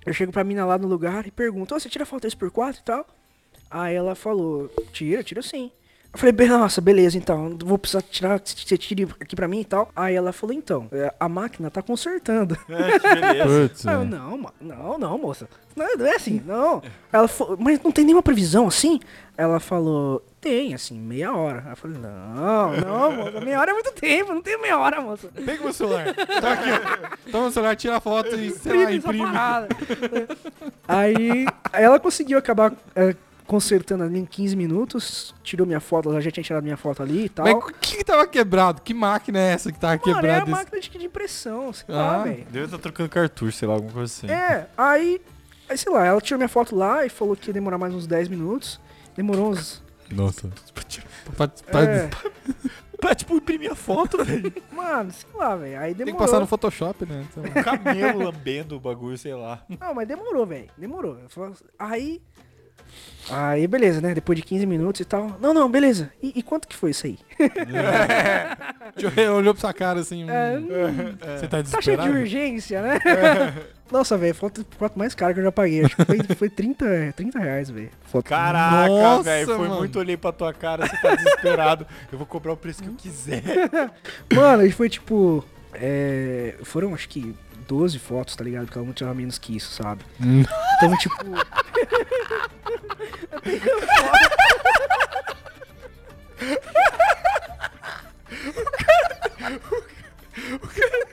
eu chego pra mina lá no lugar e pergunto, "Ô, você tira foto 3x4 e tal? Aí ela falou, tira, tira sim. Eu falei, "Bem, nossa, beleza, então, vou precisar tirar, que você tire aqui pra mim e tal. Aí ela falou, então, é, a máquina tá consertando. É, que beleza. Putz, Aí eu, velho. não, não, não, moça. Não, não é assim, não. Ela falou, mas não tem nenhuma previsão assim? Ela falou, tem, assim, meia hora. Aí eu falei, não, não, moça, meia hora é muito tempo, não tem meia hora, moça. Pega o meu celular. Tá aqui, ó. Toma o celular, tira a foto e, sei lá, Imprime aí, aí ela conseguiu acabar é, consertando ali em 15 minutos, tirou minha foto, ela já tinha tirado minha foto ali e tal. Mas o que que tava quebrado? Que máquina é essa que tava Mano, é a quebrada? Esse- máquina de, de impressão, sei lá, Ah. velho. Deve estar trocando cartucho, sei lá, alguma coisa assim. É, aí, aí, sei lá, ela tirou minha foto lá e falou que ia demorar mais uns 10 minutos. Demorou uns. Nossa. Pra- pra- É, Pra, tipo, imprimir a foto, velho. mano, sei lá, velho. Aí Tem demorou. que passar no Photoshop, né? Então, camelo lambendo o bagulho, sei lá. Não, mas demorou, velho. Demorou. Aí, Aí, beleza, né? Depois de 15 minutos e tal. Não, não, beleza. E, e quanto que foi isso aí? Olhou pra sua cara assim. hum, É, Você tá Tá cheio de desesperado? urgência, né? Nossa, velho, foto, foto mais cara que eu já paguei. Acho que foi, foi 30, 30 reais, velho. Foto. Caraca, Nossa, velho. Foi mano. muito olhei pra tua cara, você tá desesperado. Eu vou cobrar o preço que eu quiser. Mano, e foi tipo. É, foram acho que 12 fotos, tá ligado? Porque ela não tinha menos que isso, sabe? Hum. Então, tipo.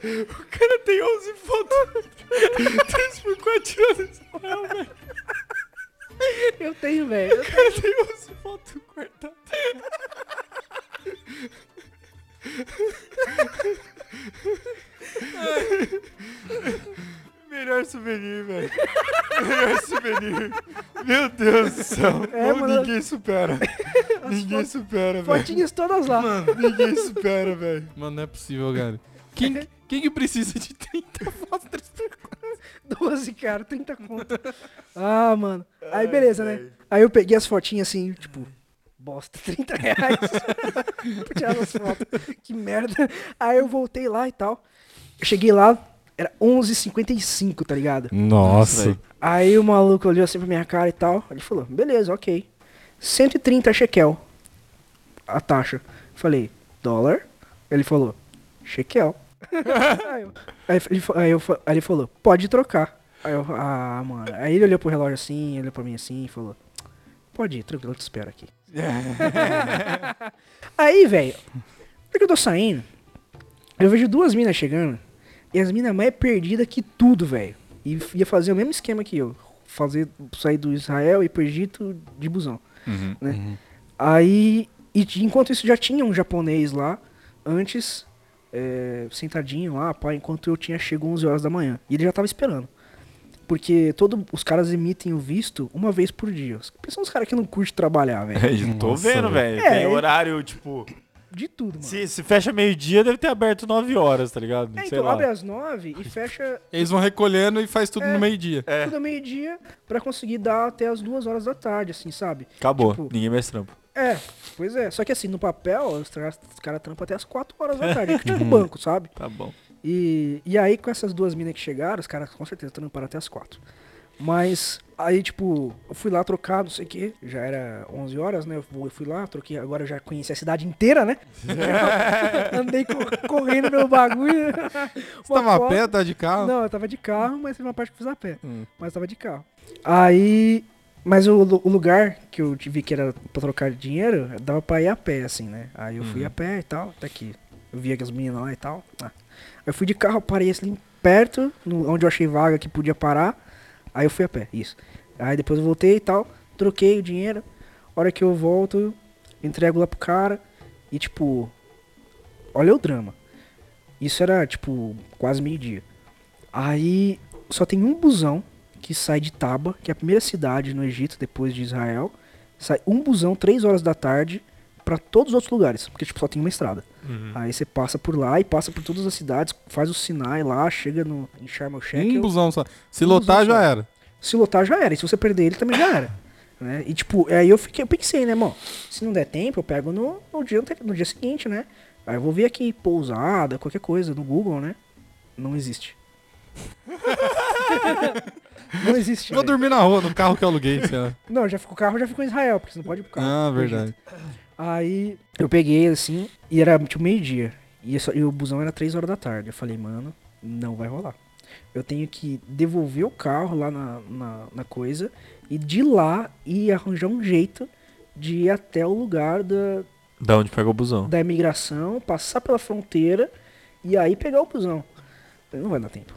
O cara tem 11 fotos. 3 por 4 tirando Israel, velho. Eu tenho, velho. O cara tem 11 fotos guardadas. Melhor souvenir, velho. Melhor souvenir. Meu Deus do céu. É, mano. Ninguém supera. Ninguém supera, velho. Fotinhas todas lá. Ninguém supera, velho. Mano, não é possível, cara. Quem, quem que precisa de 30 fotos? 3 por 12, cara, 30 conto. Ah, mano. Aí, beleza, né? Aí eu peguei as fotinhas assim, tipo, bosta, 30 reais. pra tirar as fotos. Que merda. Aí eu voltei lá e tal. Eu cheguei lá, era 11h55, tá ligado? Nossa. Aí o maluco olhou assim pra minha cara e tal. Ele falou, beleza, ok. 130 shekel. A taxa. Falei, dólar? Ele falou, shekel. aí, eu, aí, ele, aí eu aí ele falou, pode trocar. Aí eu, ah, mano. Aí ele olhou pro relógio assim, olhou pra mim assim e falou, pode ir, tranquilo, eu te espero aqui. aí, velho, na que eu tô saindo, eu vejo duas minas chegando. E as minas mais perdidas que tudo, velho. E ia fazer o mesmo esquema que eu. Fazer, sair do Israel e ir pro Egito de busão. Né? Aí, e enquanto isso já tinha um japonês lá, antes, é, sentadinho lá, pá, enquanto eu tinha chego 11 horas da manhã. E ele já tava esperando. Porque todo, os caras emitem o visto uma vez por dia. São os caras que não curtem trabalhar, velho. Tô vendo, velho. É, Tem horário, tipo. De tudo, mano. Se, se fecha meio-dia, deve ter aberto 9 horas, tá ligado? É, Sei então lá. abre às 9 e fecha Eles vão recolhendo e faz tudo É. no meio-dia. É. tudo ao meio-dia pra conseguir dar até as 2 horas da tarde, assim, sabe? Acabou. Tipo- Ninguém mais trampa. É, pois é. Só que assim, no papel, os caras cara trampam até as 4 horas da tarde. tipo banco, sabe? Tá bom. E, e aí, com essas duas minas que chegaram, os caras com certeza tramparam até as 4. Mas aí, tipo, eu fui lá trocar, não sei o que, já era 11 horas, né? Eu fui- lá, troquei, agora eu já conheci a cidade inteira, né? Andei co- correndo meu bagulho. Você tava a pé, tá de carro? Não, eu tava de carro, mas teve uma parte que eu fiz a pé. Hum. Mas eu tava de carro. Aí. Mas o, o lugar que eu vi que era pra trocar dinheiro, dava pra ir a pé, assim, né? Aí eu fui a pé e tal, até que eu via as meninas lá e tal. Ah. Aí eu fui de carro, parei assim perto, no- onde eu achei vaga que podia parar. Aí eu fui a pé, isso. Aí depois eu voltei e tal, troquei o dinheiro. Hora que eu volto, entrego lá pro cara. E tipo, olha o drama. Isso era tipo quase meio-dia. Aí só tem um busão que sai de Taba, que é a primeira cidade no Egito depois de Israel. Sai um busão, três horas da tarde, pra todos os outros lugares, porque tipo, só tem uma estrada. Aí você passa por lá e passa por todas as cidades, faz o Sinai lá, chega no, em Sharm el Sheikh. Um busão só. Se Um lotar, já só. era. Se lotar já era, e se você perder ele também já era. Né? E tipo, aí eu fiquei, eu pensei, né, irmão? Se não der tempo, eu pego no, no, dia, no dia seguinte, né? Aí eu vou ver aqui, pousada, qualquer coisa, no Google, né? Não existe. não existe. Vou velho. dormir na rua, no carro que eu aluguei. sei lá. Não, já ficou, o carro já ficou em Israel, porque você não pode ir pro carro. Ah, verdade. Egito. Aí eu peguei assim, e era tipo meio-dia. E, só- e o busão era 3 horas da tarde. Eu falei, mano, não vai rolar. Eu tenho que devolver o carro lá na, na, na coisa e de lá ir arranjar um jeito de ir até o lugar da, Da onde pega o busão? da imigração, passar pela fronteira e aí pegar o busão. Não vai dar tempo.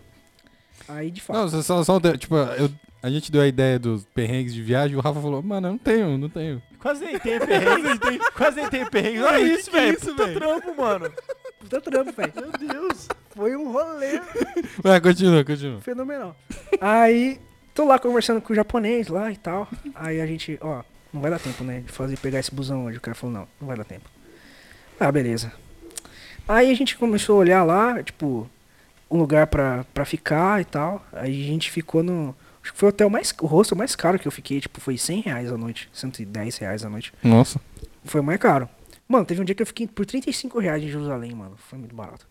Aí de fato. Não, só, só, só- tipo, eu- a gente deu a ideia dos perrengues de viagem, o Rafa falou, mano, eu não tenho, não tenho. Quase nem tem perrengue. Quase nem tem perrengue. Olha Mano, isso, que que é velho. isso, Puta velho? trampo, mano. Puta trampo, velho. Meu Deus. Foi um rolê Vai, continua, continua. Fenomenal. Aí, tô lá conversando com o japonês lá e tal. Aí a gente, ó, não vai dar tempo, né? De fazer pegar esse busão hoje. O cara falou, não, não vai dar tempo. Ah, beleza. Aí a gente começou a olhar lá, tipo, um lugar pra, pra ficar e tal. Aí a gente ficou no Acho que foi o hotel mais. O hostel mais caro que eu fiquei, tipo, foi 100 reais a noite. 110 reais a noite. Nossa. Foi o mais caro. Mano, teve um dia que eu fiquei por 35 reais em Jerusalém, mano. Foi muito barato.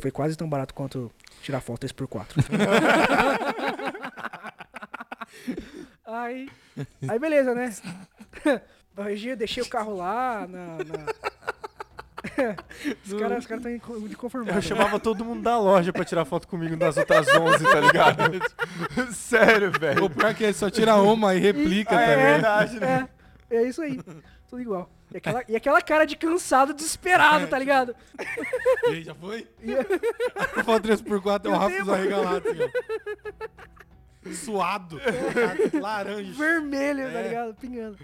Foi quase tão barato quanto tirar foto 3x4. aí, aí beleza, né? Hoje eu deixei o carro lá na. na- os caras estão de conformado. Eu chamava todo mundo da loja pra tirar foto comigo nas outras 11, tá ligado? Sério, velho. O pior é que ele só tira uma e replica, Ah, tá é, verdade, né? É, é isso aí. Tudo igual. E aquela, e aquela cara de cansado, desesperado, tá ligado? E aí, já foi? Foto 3x4 é o Rafa arregalado, assim, ó. Suado. Laranja. vermelho, tá ligado? Pingando.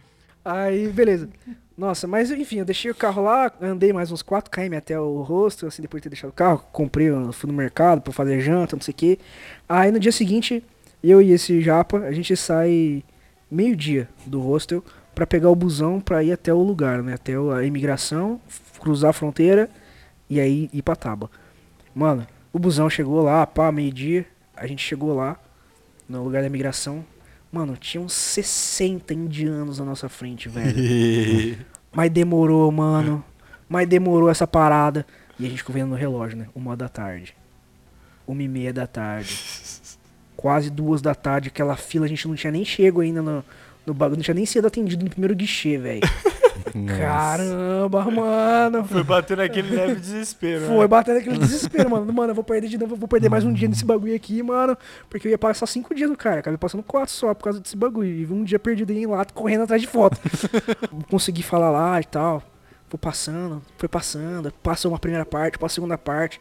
Aí, beleza. Nossa, mas enfim, eu deixei o carro lá, andei mais uns 4km até o hostel, assim, depois de ter deixado o carro, comprei, fui no mercado pra fazer janta, não sei o quê. Aí no dia seguinte, eu e esse japa, a gente sai meio-dia do hostel pra pegar o busão pra ir até o lugar, né? Até a imigração, cruzar a fronteira e aí ir pra Taba. Mano, o busão chegou lá, pá, meio-dia, a gente chegou lá, no lugar da imigração. Mano, tinha uns 60 indianos na nossa frente, velho. Mas demorou, mano. Mas demorou essa parada. E a gente ficou vendo no relógio, né? Uma da tarde. Uma e meia da tarde. Quase duas da tarde. Aquela fila, a gente não tinha nem chego ainda no, no bagulho. Não tinha nem sido atendido no primeiro guichê, velho. Caramba, mano. Foi bater naquele leve desespero. Foi né? batendo aquele desespero, mano. Mano, eu vou perder de novo, vou perder mais um dia nesse bagulho aqui, mano. Porque eu ia passar cinco dias no cara. Acabei passando quatro só por causa desse bagulho. E um dia perdido aí lá, correndo atrás de foto. Consegui falar lá e tal. Foi passando, foi passando. Passou uma primeira parte, passou a segunda parte.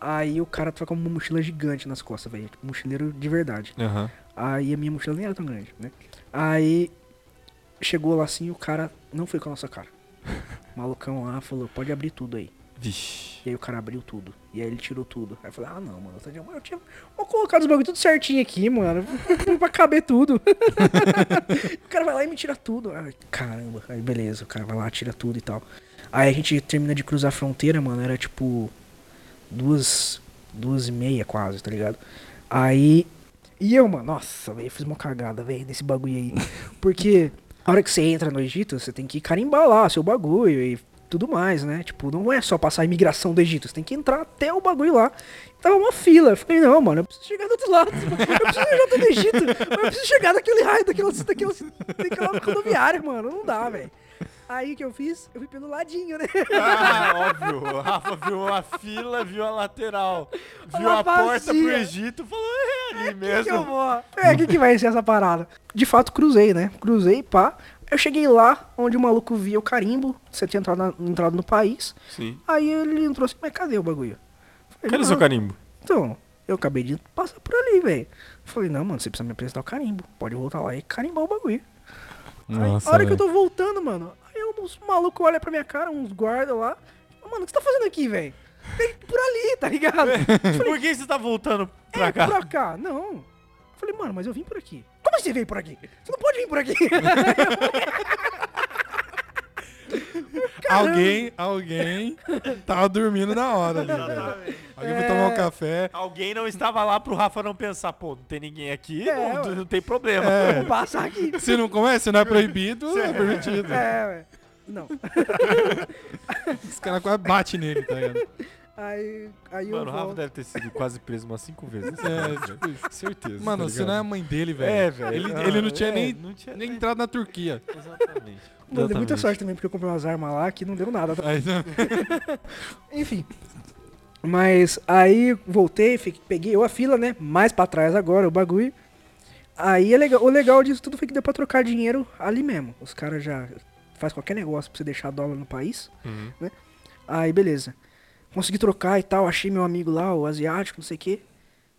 Aí o cara tava com uma mochila gigante nas costas, velho. Mochileiro de verdade. Aham. Aí a minha mochila nem era tão grande, né? Aí chegou lá assim, o cara não foi com a nossa cara. O malucão lá falou, pode abrir tudo aí. Vixe. E aí o cara abriu tudo. E aí ele tirou tudo. Aí eu falei, ah não, mano, eu, tinha- eu tinha. Vou colocar os bagulho tudo certinho aqui, mano. pra caber tudo. o cara vai lá e me tira tudo. Ai, caramba. Aí beleza, o cara vai lá, tira tudo e tal. Aí a gente termina de cruzar a fronteira, mano. Era tipo. Duas. Duas e meia quase, tá ligado? Aí. E eu, mano, nossa, velho, eu fiz uma cagada, velho, nesse bagulho aí. Porque a hora que você entra no Egito, você tem que carimbar lá seu bagulho e tudo mais, né? Tipo, não é só passar a imigração do Egito, você tem que entrar até o bagulho lá. Tava uma fila. Eu falei, não, mano, eu preciso chegar do outro lado. Eu preciso chegar do Egito. Eu preciso chegar daquele raio, daquela, daquela, daquela rodoviária, mano. Não dá, velho. Aí o que eu fiz? Eu fui pelo ladinho, né? Ah, óbvio. O Rafa viu a fila, viu a lateral, viu Uma a porta pro. Egito falou, é ali que eu mesmo. vou? É, o que, que vai ser essa parada? De fato, cruzei, né? Cruzei, pá. Eu cheguei lá, onde o maluco via o carimbo, você tinha entrado, na- entrado no país. Sim. Aí ele entrou assim, mas cadê o bagulho? Falei, Cadê "Não, seu carimbo? Então, eu acabei de passar por ali, velho. Falei, não, mano, você precisa me apresentar o carimbo. Pode voltar lá e carimbar o bagulho. Aí, Nossa, a hora que eu tô voltando, mano, uns malucos olham pra minha cara, uns guardas lá. Mano, o que você tá fazendo aqui, velho? Vem Por ali, tá ligado? Por que você tá voltando pra é, cá? pra cá. Não. Falei, mano, mas eu vim por aqui. Como você veio por aqui? Você não pode vir por aqui. Alguém, alguém tava dormindo na hora ali. Alguém foi tomar um café. Alguém não estava lá pro Rafa não pensar, pô, não tem ninguém aqui, É, não, não tem problema. Vou passar aqui. Se não começa, não é proibido, é permitido. É, ué. Não. Os caras quase batem nele, tá ligado? Aí, aí Mano, eu o Rafa volto. deve ter sido quase preso umas cinco vezes. É, tipo, certeza. Mano, tá se não é a mãe dele, velho. É, velho. Ele, Ah, ele não tinha é, nem, não tinha nem nem- entrado na Turquia. Exatamente. Mano, deu muita sorte também, porque eu comprei umas armas lá que não deu nada. Aí, não- Enfim. Mas aí voltei, fiquei- peguei eu a fila, né? Mais pra trás agora, o bagulho. Aí é legal, o legal disso tudo foi que deu pra trocar dinheiro ali mesmo. Os caras já faz qualquer negócio pra você deixar dólar no país, Uhum. né? Aí beleza. Consegui trocar e tal, achei meu amigo lá, o asiático, não sei o quê.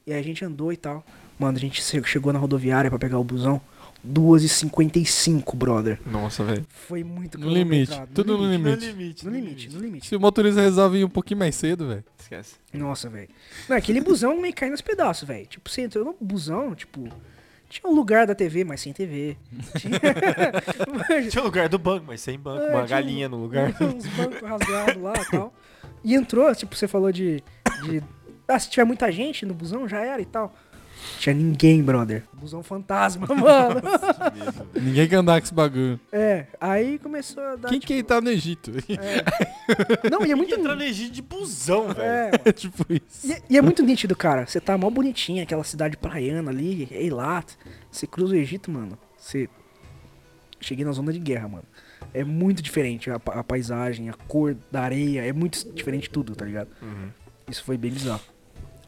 E aí a gente andou e tal. Mano, a gente che- chegou na rodoviária pra pegar o busão. 2h55, brother. Nossa, velho. Foi muito No limite. quilometrado, Tudo no limite. limite. No limite, no limite. Se o motorista resolve ir um pouquinho mais cedo, velho. Esquece. Nossa, velho. Não, aquele busão meio cai nos pedaços, velho. Tipo, você entrou no busão, tipo. Tinha um lugar da TV, mas sem TV. Tinha, Tinha o lugar do banco, mas sem banco. É, uma galinha no lugar. uns bancos rasgados lá e tal. E entrou, tipo, você falou de, de. Ah, se tiver muita gente no busão, já era e tal. Tinha ninguém, brother. Busão fantasma, mano. Ninguém quer andar com esse bagulho. é, aí começou a dar. Quem tipo, que tá no Egito? Não, e é muito. Entrando em Egito de busão, velho. É, É tipo isso. E, e é muito nítido, cara. Você tá mó bonitinha, aquela cidade praiana ali, Eilat. Você cruza o Egito, mano. Você. Cheguei na zona de guerra, mano. É muito diferente a, a paisagem, a cor da areia. É muito diferente tudo, tá ligado? Isso foi bem bizarro.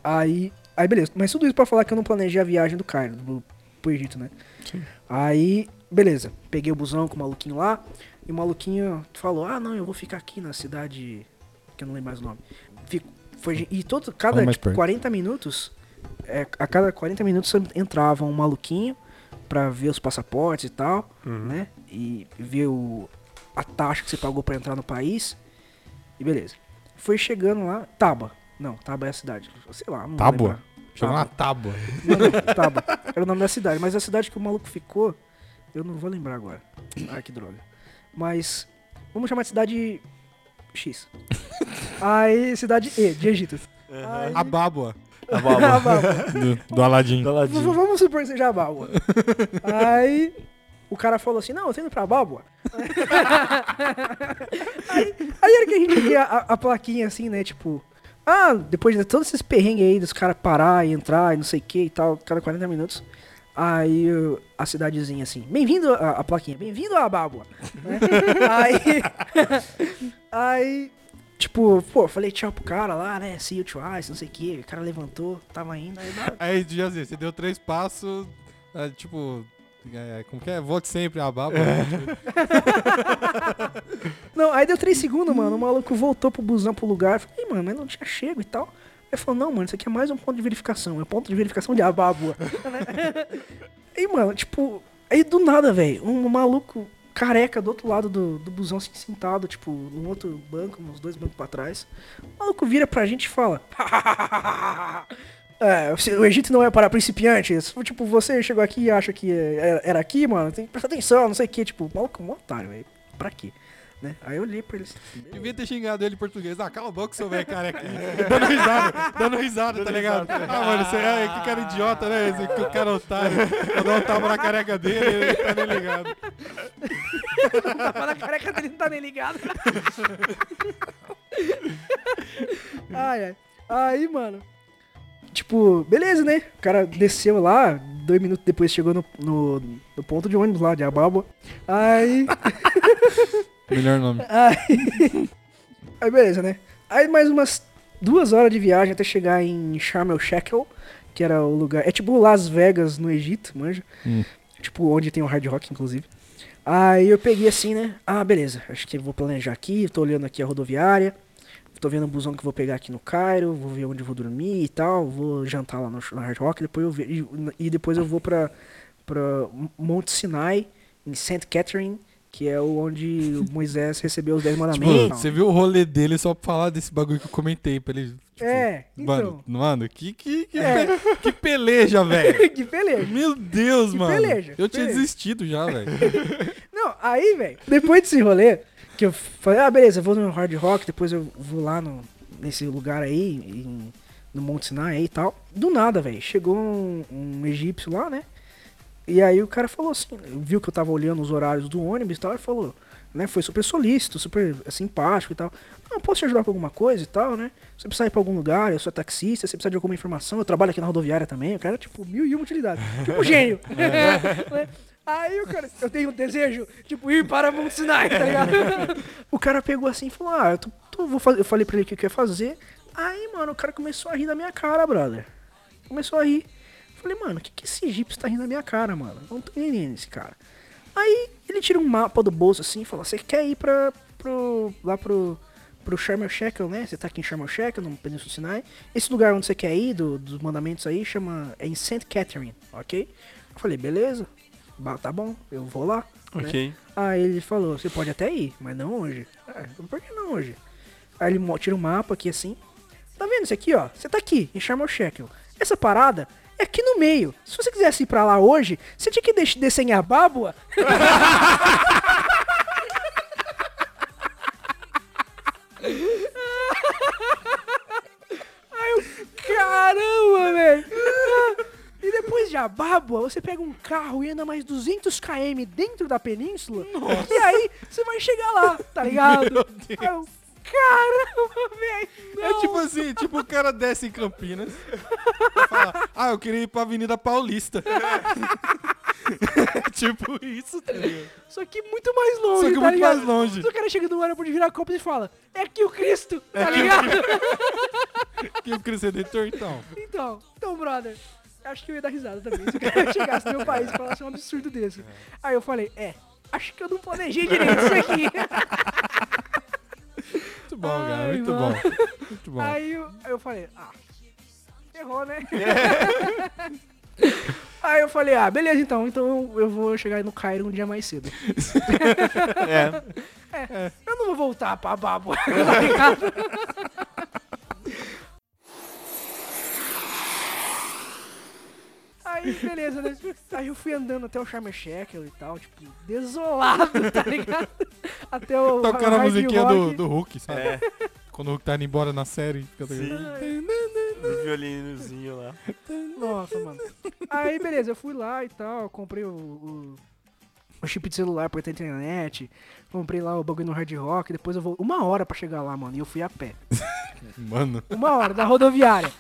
Aí. Aí, beleza. Mas tudo isso pra falar que eu não planejei a viagem do Cairo, do, pro Egito, né? Aí, beleza. Peguei o busão com o maluquinho lá. E o maluquinho falou: Ah, não, eu vou ficar aqui na cidade. Que eu não lembro mais o nome. Fico, foi, e todo, cada tipo, perto. 40 minutos, é, a cada 40 minutos entrava um maluquinho pra ver os passaportes e tal, né? E ver o, a taxa que você pagou pra entrar no país. E beleza. Foi chegando lá, Taba. Não, Taba é a cidade. Sei lá, Tábua? Chegou uma tábua. Não, não, Taba. Era o nome da cidade. Mas a cidade que o maluco ficou, eu não vou lembrar agora. Ai, que droga. Mas, vamos chamar de cidade X. Aí, cidade E, de Egito. Aí, A bábua A baba. Bábua. do, do Aladim. Vamos supor que seja a Bábua. Aí o cara falou assim, não, eu tô indo pra Bábua. aí, aí era que a gente via a, a plaquinha assim, né, tipo... Ah, depois de todos esses perrengues aí dos caras parar e entrar e não sei o que e tal, cada 40 minutos. Aí a cidadezinha assim, bem-vindo, a, a plaquinha, bem-vindo a Bábua. né? aí, aí, tipo, pô, falei tchau pro cara lá, né, see you twice, não sei o que, o cara levantou, tava indo, aí Aí, dia assim, você deu três passos, é, tipo, é, como que é? Volte sempre a bábua. Não, aí deu 3 segundos, mano. O maluco voltou pro busão pro lugar. Eu Falei, "Ih, mano, mas não tinha chego e tal. Ele falou, não, mano, isso aqui é mais um ponto de verificação. É ponto de verificação de abábua. aí, mano, tipo, aí do nada, velho, um maluco careca do outro lado do, do busão, assim, sentado, tipo, num outro banco, uns dois bancos pra trás. O maluco vira pra gente e fala. É, o Egito não é para principiantes. Tipo, você chegou aqui e acha que era, aqui, mano. Tem que prestar atenção, não sei o que. Tipo, maluco um otário, velho. Pra quê? Né? Aí eu olhei pra ele assim. Devia ter xingado ele em português. Ah, cala a boca, seu velho careca. dando risada, dando risada, tá ligado? Ah, mano, você é, que cara idiota, né? Esse que o cara é otário. Eu dou um tapa na careca dele, ele tá nem ligado. Tava na careca dele, não tá nem ligado. ai, ai. Aí, mano. Tipo, beleza, né? O cara desceu lá, dois minutos depois chegou no, no, no ponto de ônibus lá, de Ababa. Aí. Melhor nome. Aí, aí beleza, né? Aí mais umas duas horas de viagem até chegar em Sharm el Sheikh, que era o lugar. É tipo Las Vegas no Egito, manja? Hum. Tipo, onde tem o Hard Rock, inclusive. Aí eu peguei assim, né? Ah, beleza. Acho que vou planejar aqui. Tô olhando aqui a rodoviária. Tô vendo o busão que vou pegar aqui no Cairo. Vou ver onde vou dormir e tal. Vou jantar lá no, no Hard Rock. Depois eu ve- e, e depois eu vou pra, pra Monte Sinai, em St. Catherine, que é onde o Moisés recebeu os Dez Tipo, Mandamentos. você viu o rolê dele só pra falar desse bagulho que eu comentei pra ele. Tipo, É, então. Mano, mano, que, que, que, É. que peleja, velho. que beleza. Meu Deus, Que mano. peleja, eu tinha peleja. desistido já, velho. Não, aí, velho, depois desse rolê, que eu falei, ah, beleza, eu vou no Hard Rock, depois eu vou lá no, nesse lugar aí, em- no Monte Sinai aí e tal. Do nada, velho, chegou um, um egípcio lá, né? E aí o cara falou assim, viu que eu tava olhando os horários do ônibus e tal, e falou, né, foi super solícito, super simpático e tal. Não, posso te ajudar com alguma coisa e tal, né? Você precisa ir pra algum lugar, eu sou taxista, você precisa de alguma informação, eu trabalho aqui na rodoviária também, o cara, tipo, mil e uma utilidades. Tipo, gênio. Né? Aí o cara, eu tenho um desejo, tipo, ir para Monte Sinai, tá ligado? o cara pegou assim e falou, ah, eu, tô- tô- vou fazer, eu falei pra ele o que eu ia fazer. Aí, mano, o cara começou a rir da minha cara, brother. Começou a rir. Falei, mano, o que, que esse egípcio tá rindo da minha cara, mano? Não tô entendendo esse cara. Aí ele tira um mapa do bolso assim e fala, você quer ir pra, pro, lá pro, pro Sharm el né? Você tá aqui em Sharm el no Península do Sinai. Esse lugar onde você quer ir, do- dos mandamentos aí, chama, é em St. Catherine, ok? Eu falei, beleza, tá bom, eu vou lá. né? Ok. Aí ele falou, você pode até ir, mas não hoje. Ah, por que não hoje? Aí ele tira um mapa aqui assim. Tá vendo isso aqui, ó? Você tá aqui, em Sharm el. Essa parada é aqui no meio. Se você quisesse ir pra lá hoje, você tinha que des- descer em Abábua. Aí eu, caramba, velho. E a Bábua, você pega um carro e anda mais 200 km dentro da península, e aí você vai chegar lá, tá ligado? Aí eu, Caramba, velho! É tipo assim, tipo o cara desce em Campinas e fala, ah, eu queria ir pra Avenida Paulista. tipo isso, tá ligado? Só que muito mais longe, Só que tá muito ligado? mais longe. O cara chega no aeroporto de Viracopos e fala, é aqui o Cristo, tá ligado? Que o Cristo Redentor, então. Então, então, brother, acho que eu ia dar risada também se o cara chegasse no meu país e falasse um absurdo desse. Aí eu falei, é, acho que eu não planejei direito isso aqui. Muito bom, cara, Ai, muito mano. bom. Muito bom. Aí eu, eu falei, ah, errou, né? Aí eu falei, ah, beleza então, então eu vou chegar no Cairo um dia mais cedo. É. Eu não vou voltar pra Babo, tá ligado? Aí, beleza, né? Aí eu fui andando até o Sharm el Sheikh e tal, tipo, desolado, tá ligado? Até o Tocando a musiquinha do, do Hulk, sabe? É, Quando o Hulk tá indo embora na série. Fica. Do violinozinho lá. Nossa, mano. Aí, beleza, eu fui lá e tal, comprei o, o, o chip de celular pra ter internet, comprei lá o bagulho no Hard Rock, depois eu vou. Uma hora pra chegar lá, mano, e eu fui a pé. Mano, Uma hora, da rodoviária.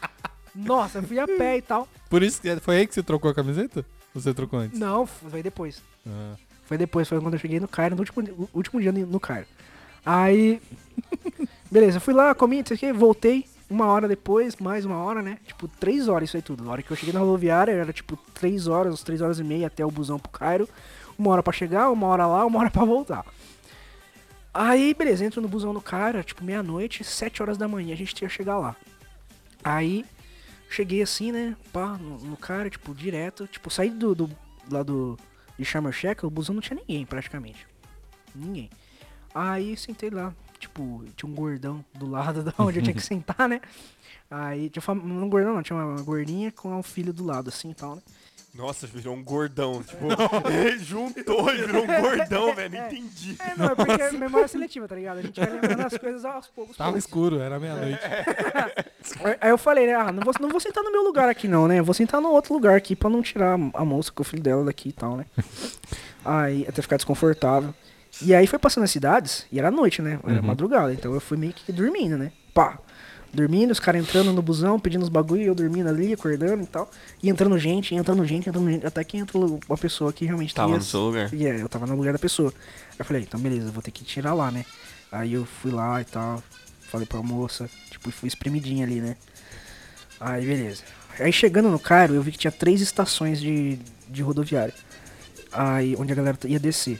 Nossa, eu fui a pé e tal. por isso que foi aí que você trocou a camiseta? Ou você trocou antes? Não, foi depois. Ah. Foi depois, foi quando eu cheguei no Cairo, no último, último dia no Cairo. Aí. Beleza, fui lá, comi, não sei o que, voltei. Uma hora depois, mais uma hora, né? Tipo, três horas isso aí tudo. Na hora que eu cheguei na rodoviária, era tipo três horas, três horas e meia até o busão pro Cairo. Uma hora pra chegar, uma hora lá, uma hora pra voltar. Aí, beleza, entro no busão no Cairo, era, tipo meia-noite, sete horas da manhã, a gente ia chegar lá. Aí, cheguei assim, né, pá, no, no Cairo, tipo, direto. Tipo, saí do, do lá do, de Sharm el o busão não tinha ninguém, praticamente. Ninguém. Aí, sentei lá, tipo, tinha um gordão do lado da onde eu tinha que sentar, né. Aí, tinha um gordão não, tinha uma gordinha com um filho do lado, assim, e tal, né. Nossa, virou um gordão. Tipo, ele juntou e virou um gordão, velho. Não entendi. É, não, é porque é memória seletiva, tá ligado? A gente vai lembrando as coisas aos poucos. Tava poucos. escuro, era meia-noite. Aí- Aí eu falei, né? Ah, não vou, não vou sentar no meu lugar aqui, não, né? Vou sentar no outro lugar aqui pra não tirar a moça com o filho dela daqui e tal, né? Aí, até ficar desconfortável. E aí foi passando as cidades, e era noite, né? Era madrugada, então eu fui meio que dormindo, né? Pá! Dormindo, os caras entrando no busão, pedindo os bagulho, e eu dormindo ali, acordando e tal. E entrando gente, entrando gente, entrando gente, até que entrou uma pessoa que realmente Tava ia- no seu lugar. e é, eu tava no lugar da pessoa. Aí eu falei, então beleza, eu vou ter que tirar lá, né? Aí eu fui lá e tal, falei pra moça, tipo, fui espremidinha ali, né? Aí beleza. Aí chegando no Cairo, eu vi que tinha três estações de, de rodoviária. Aí, onde a galera ia descer.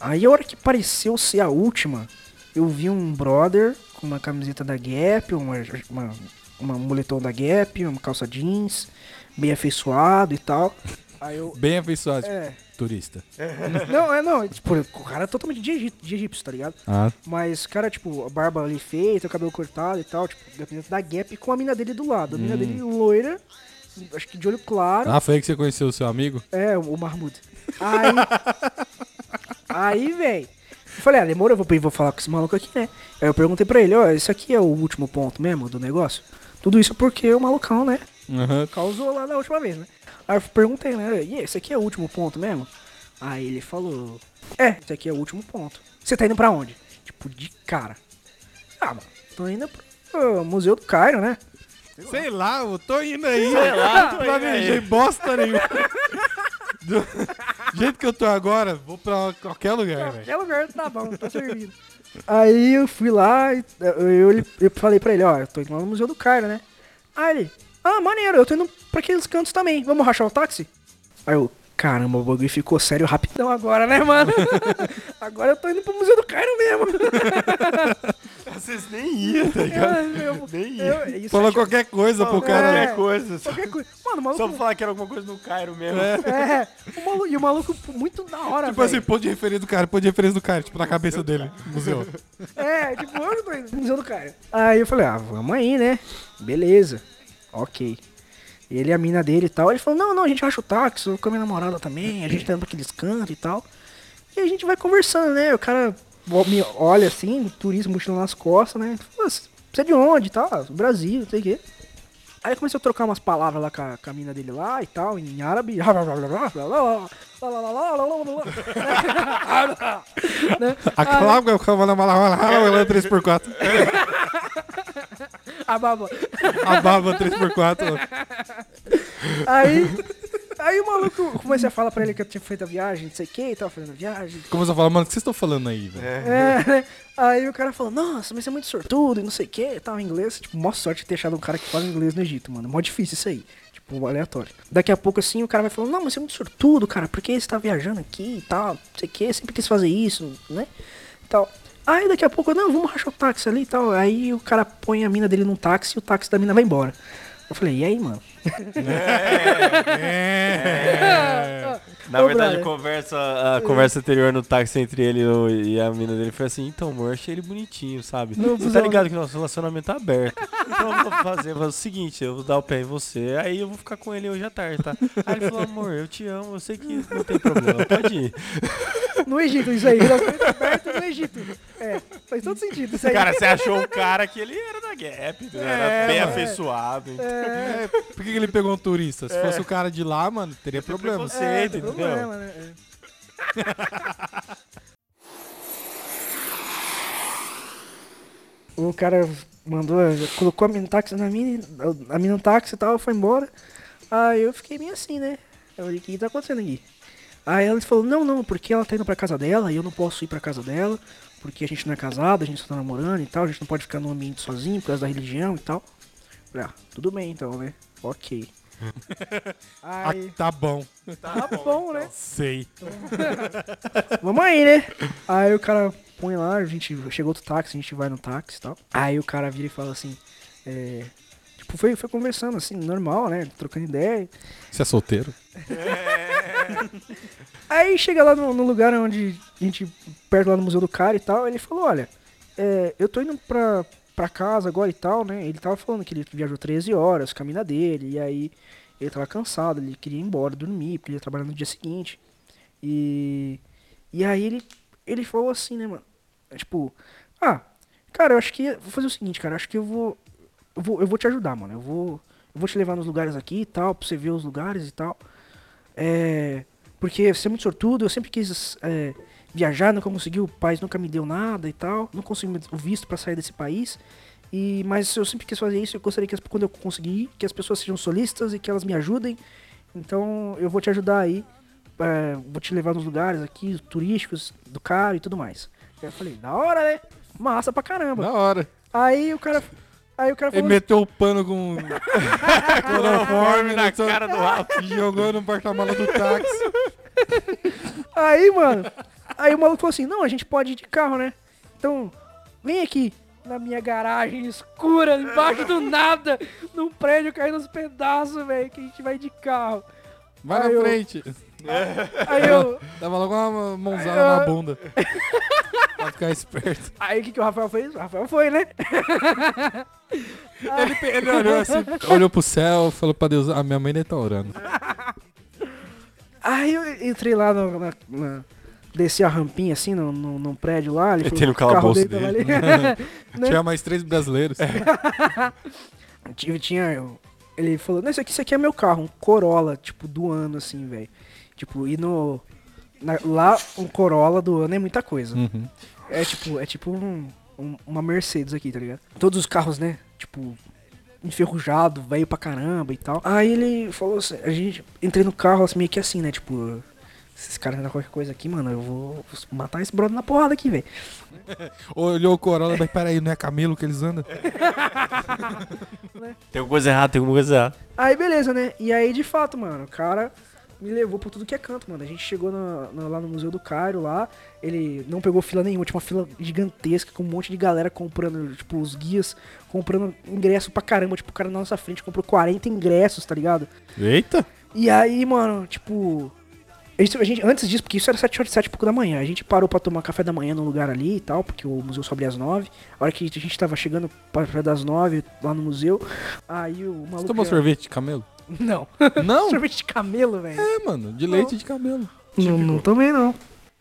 Aí a hora que pareceu ser a última, eu vi um brother com uma camiseta da Gap, uma, uma, uma moletom da Gap, uma calça jeans, bem afeiçoado e tal. Aí eu. Bem afeiçoado, É. turista. Não, é não. Tipo, o cara é totalmente de, egí- de egípcio, tá ligado? Ah, Mas, cara, tipo, a barba ali feita, o cabelo cortado e tal, tipo, dependendo da Gap com a mina dele do lado. A mina dele loira, acho que de olho claro. ah, foi aí que você conheceu o seu amigo? É, o Mahmoud. Aí. aí, véi. Eu falei, ah, demorou, eu vou, vou falar com esse maluco aqui, né? Aí eu perguntei pra ele, ó, esse aqui é o último ponto mesmo do negócio? Tudo isso porque o malucão, né? Aham. causou lá da última vez, né? Aí eu perguntei, né? E esse aqui é o último ponto mesmo? Aí ele falou: É, esse aqui é o último ponto. Você tá indo pra onde? Tipo, de cara. Ah, mano, tô indo pro Museu do Cairo, né? Sei lá, eu tô indo aí. Sei lá, tô indo Planejei aí. bosta nenhuma. Do jeito que eu tô agora, vou pra qualquer lugar, velho. Qualquer lugar tá bom, tá servindo. Aí eu fui lá, e eu, eu, eu falei pra ele, ó, eu tô indo lá no Museu do Cairo, né? Aí ele, ah, maneiro, eu tô indo pra aqueles cantos também, vamos rachar o táxi? Aí eu, caramba, o bagulho ficou sério rapidão agora, né, mano? agora eu tô indo pro Museu do Cairo mesmo. Vocês nem iam, tá ligado? Eu- Nem ia. eu- isso Falou é- qualquer coisa pro cara. É. Qualquer coisa. Só, qualquer coisa. Mano, o só pra maluco. falar que era alguma coisa no Cairo mesmo. É, o maluco, e o maluco muito da hora, Tipo assim, velho. ponto de referência do cara, ponto de referência do cara, tipo, na cabeça dele, museu. É, tipo, eu tô indo no Museu do Cairo. Aí eu falei, ah, vamos aí, né? Beleza. Ok. Ele e a mina dele e tal. Ele falou, não, não, a gente racha o táxi, eu com a minha namorada também, a gente tá indo pra aqueles cantos e tal. E a gente vai conversando, né? O cara me olha assim, turista mochila nas costas, né? Você é de onde e tal? "Ah, do Brasil, não sei o quê. Aí começou a trocar umas palavras lá com a, com a mina dele lá e tal, em árabe. né? A Cláudia, o Cavala Malala, 3x4. A baba. A baba 3x4. Aí, aí o maluco comecei a falar pra ele que eu tinha feito a viagem, não sei o que, tava fazendo a viagem. Começou a falar, mano, o que vocês estão falando aí, velho? É, né? Aí o cara falou, nossa, mas você é muito sortudo e não sei o que, tal, em inglês. Tipo, mó sorte de ter achado um cara que fala inglês no Egito, mano. Mó difícil isso aí. Tipo, aleatório. Daqui a pouco, assim, o cara vai falando, não, mas você é muito sortudo, cara, porque você tá viajando aqui e tal, não sei o que, sempre quis fazer isso, né? Tal. Aí daqui a pouco, não, vamos rachar o táxi ali e tal. Aí o cara põe a mina dele num táxi e o táxi da mina vai embora. Eu falei, e aí, mano? Na Ô, verdade, brother. conversa, a conversa anterior no táxi entre ele e a mina dele foi assim, então, amor, achei ele bonitinho, sabe? Não, Você tá ligado que nosso relacionamento tá aberto. Então eu vou fazer, vou fazer o seguinte, eu vou dar o pé em você, aí eu vou ficar com ele hoje à tarde, tá? Aí ele falou, amor, eu te amo, eu sei que não tem problema, pode ir. No Egito, isso aí, relacionamento aberto no Egito. É, faz todo sentido isso aí. Cara, você achou um cara que ele era da Gap, né? era É, bem mano. afeiçoado. então. é, Por que, ele pegou um turista? Se fosse o cara de lá, mano, teria problema. preconceito. é, problema, né? É. o cara mandou, colocou a mina no táxi na mina, a mina no táxi e tal, foi embora. Aí eu fiquei meio assim, né? Eu falei, o que tá acontecendo aqui? Aí ela falou, não, não, porque ela tá indo pra casa dela e eu não posso ir pra casa dela, porque a gente não é casado, a gente só tá namorando e tal, a gente não pode ficar num ambiente sozinho por causa da religião e tal. Falei, ah, tudo bem então, né? Ok. Ah, Aí, tá bom. tá bom, né? Sei. Vamos aí, né? Aí o cara põe lá, a gente chegou outro táxi, a gente vai no táxi e tal. Aí o cara vira e fala assim, é, tipo, foi, foi conversando assim, normal, né? Trocando ideia. Você é solteiro? Aí chega lá no, no lugar onde a gente, perto lá no Museu do Cara e tal, ele falou, olha, é, eu tô indo pra, pra casa agora e tal, né? Ele tava falando que ele viajou 13 horas, caminho dele, e aí ele tava cansado, ele queria ir embora, dormir, porque ele ia trabalhar no dia seguinte. E, e aí ele, ele falou assim, né, mano? Tipo, ah, cara, eu acho que. Vou fazer o seguinte, cara, acho que eu vou. Eu vou, eu vou te ajudar, mano. Eu vou. Eu vou te levar nos lugares aqui e tal, pra você ver os lugares e tal. É. Porque você é muito sortudo, eu sempre quis é, viajar, nunca consegui, o país nunca me deu nada e tal. Não consegui o visto pra sair desse país. E, mas eu sempre quis fazer isso, eu gostaria que quando eu conseguir, que as pessoas sejam solistas e que elas me ajudem. Então eu vou te ajudar aí. é, vou te levar nos lugares aqui, turísticos, do cara e tudo mais. Aí eu falei, da hora, né? Massa pra caramba. Na hora. Aí o cara. Aí o cara Ele falou. meteu o pano com cloroforme na cara do Rafa. Jogou no porta-mala do táxi. Aí, mano. Aí o maluco falou assim: não, a gente pode ir de carro, né? Então, vem aqui na minha garagem escura, embaixo do nada, num prédio caindo aos pedaços, velho, que a gente vai de carro. Vai Aí na eu- frente. Aí eu. Dava logo uma mãozada Aí eu- na bunda. pra ficar esperto. Aí o que, que o Rafael fez? O Rafael foi, né? Ele, ele olhou assim, olhou pro céu, falou pra Deus, a minha mãe nem tá orando. Aí eu entrei lá no, na, na- Desci a rampinha assim, no, no, num prédio lá. Ele falou no calabouço tava ali. Né? Tinha mais três brasileiros. Tive, tinha. eu- Ele falou, não, isso aqui, isso aqui é meu carro, um Corolla, tipo, do ano, assim, velho. Tipo, e no. Na- lá, um Corolla do ano é muita coisa. Uhum. É tipo, é tipo um- um- uma Mercedes aqui, tá ligado? Todos os carros, né? Tipo, enferrujado, velho pra caramba e tal. Aí ele falou assim, a gente entrei no carro assim, meio que assim, né? Tipo, esses caras andam qualquer coisa aqui, mano, eu vou matar esse brother na porrada aqui, velho. Olhou o Corolla, mas peraí, não é Camilo que eles andam? Tem alguma coisa errada, tem alguma coisa errada. Aí beleza, né? E aí de fato, mano, o cara me levou por tudo que é canto, mano. A gente chegou lá no Museu do Cairo, lá, ele não pegou fila nenhuma, tinha uma fila gigantesca com um monte de galera comprando, tipo, os guias comprando ingresso pra caramba, tipo, o cara na nossa frente comprou 40 ingressos, tá ligado? Eita! E aí, mano, tipo. A gente, a gente- antes disso, porque isso era 7 horas, 7 e pouco da manhã. A gente parou pra tomar café da manhã num lugar ali e tal, porque o museu só abria às 9. A hora que a gente tava chegando pra perto das 9 lá no museu, aí o maluco. Você tomou sorvete de camelo? Não. Não! Sorvete de camelo, velho. É, mano, de leite de camelo. Não, não tomei, não.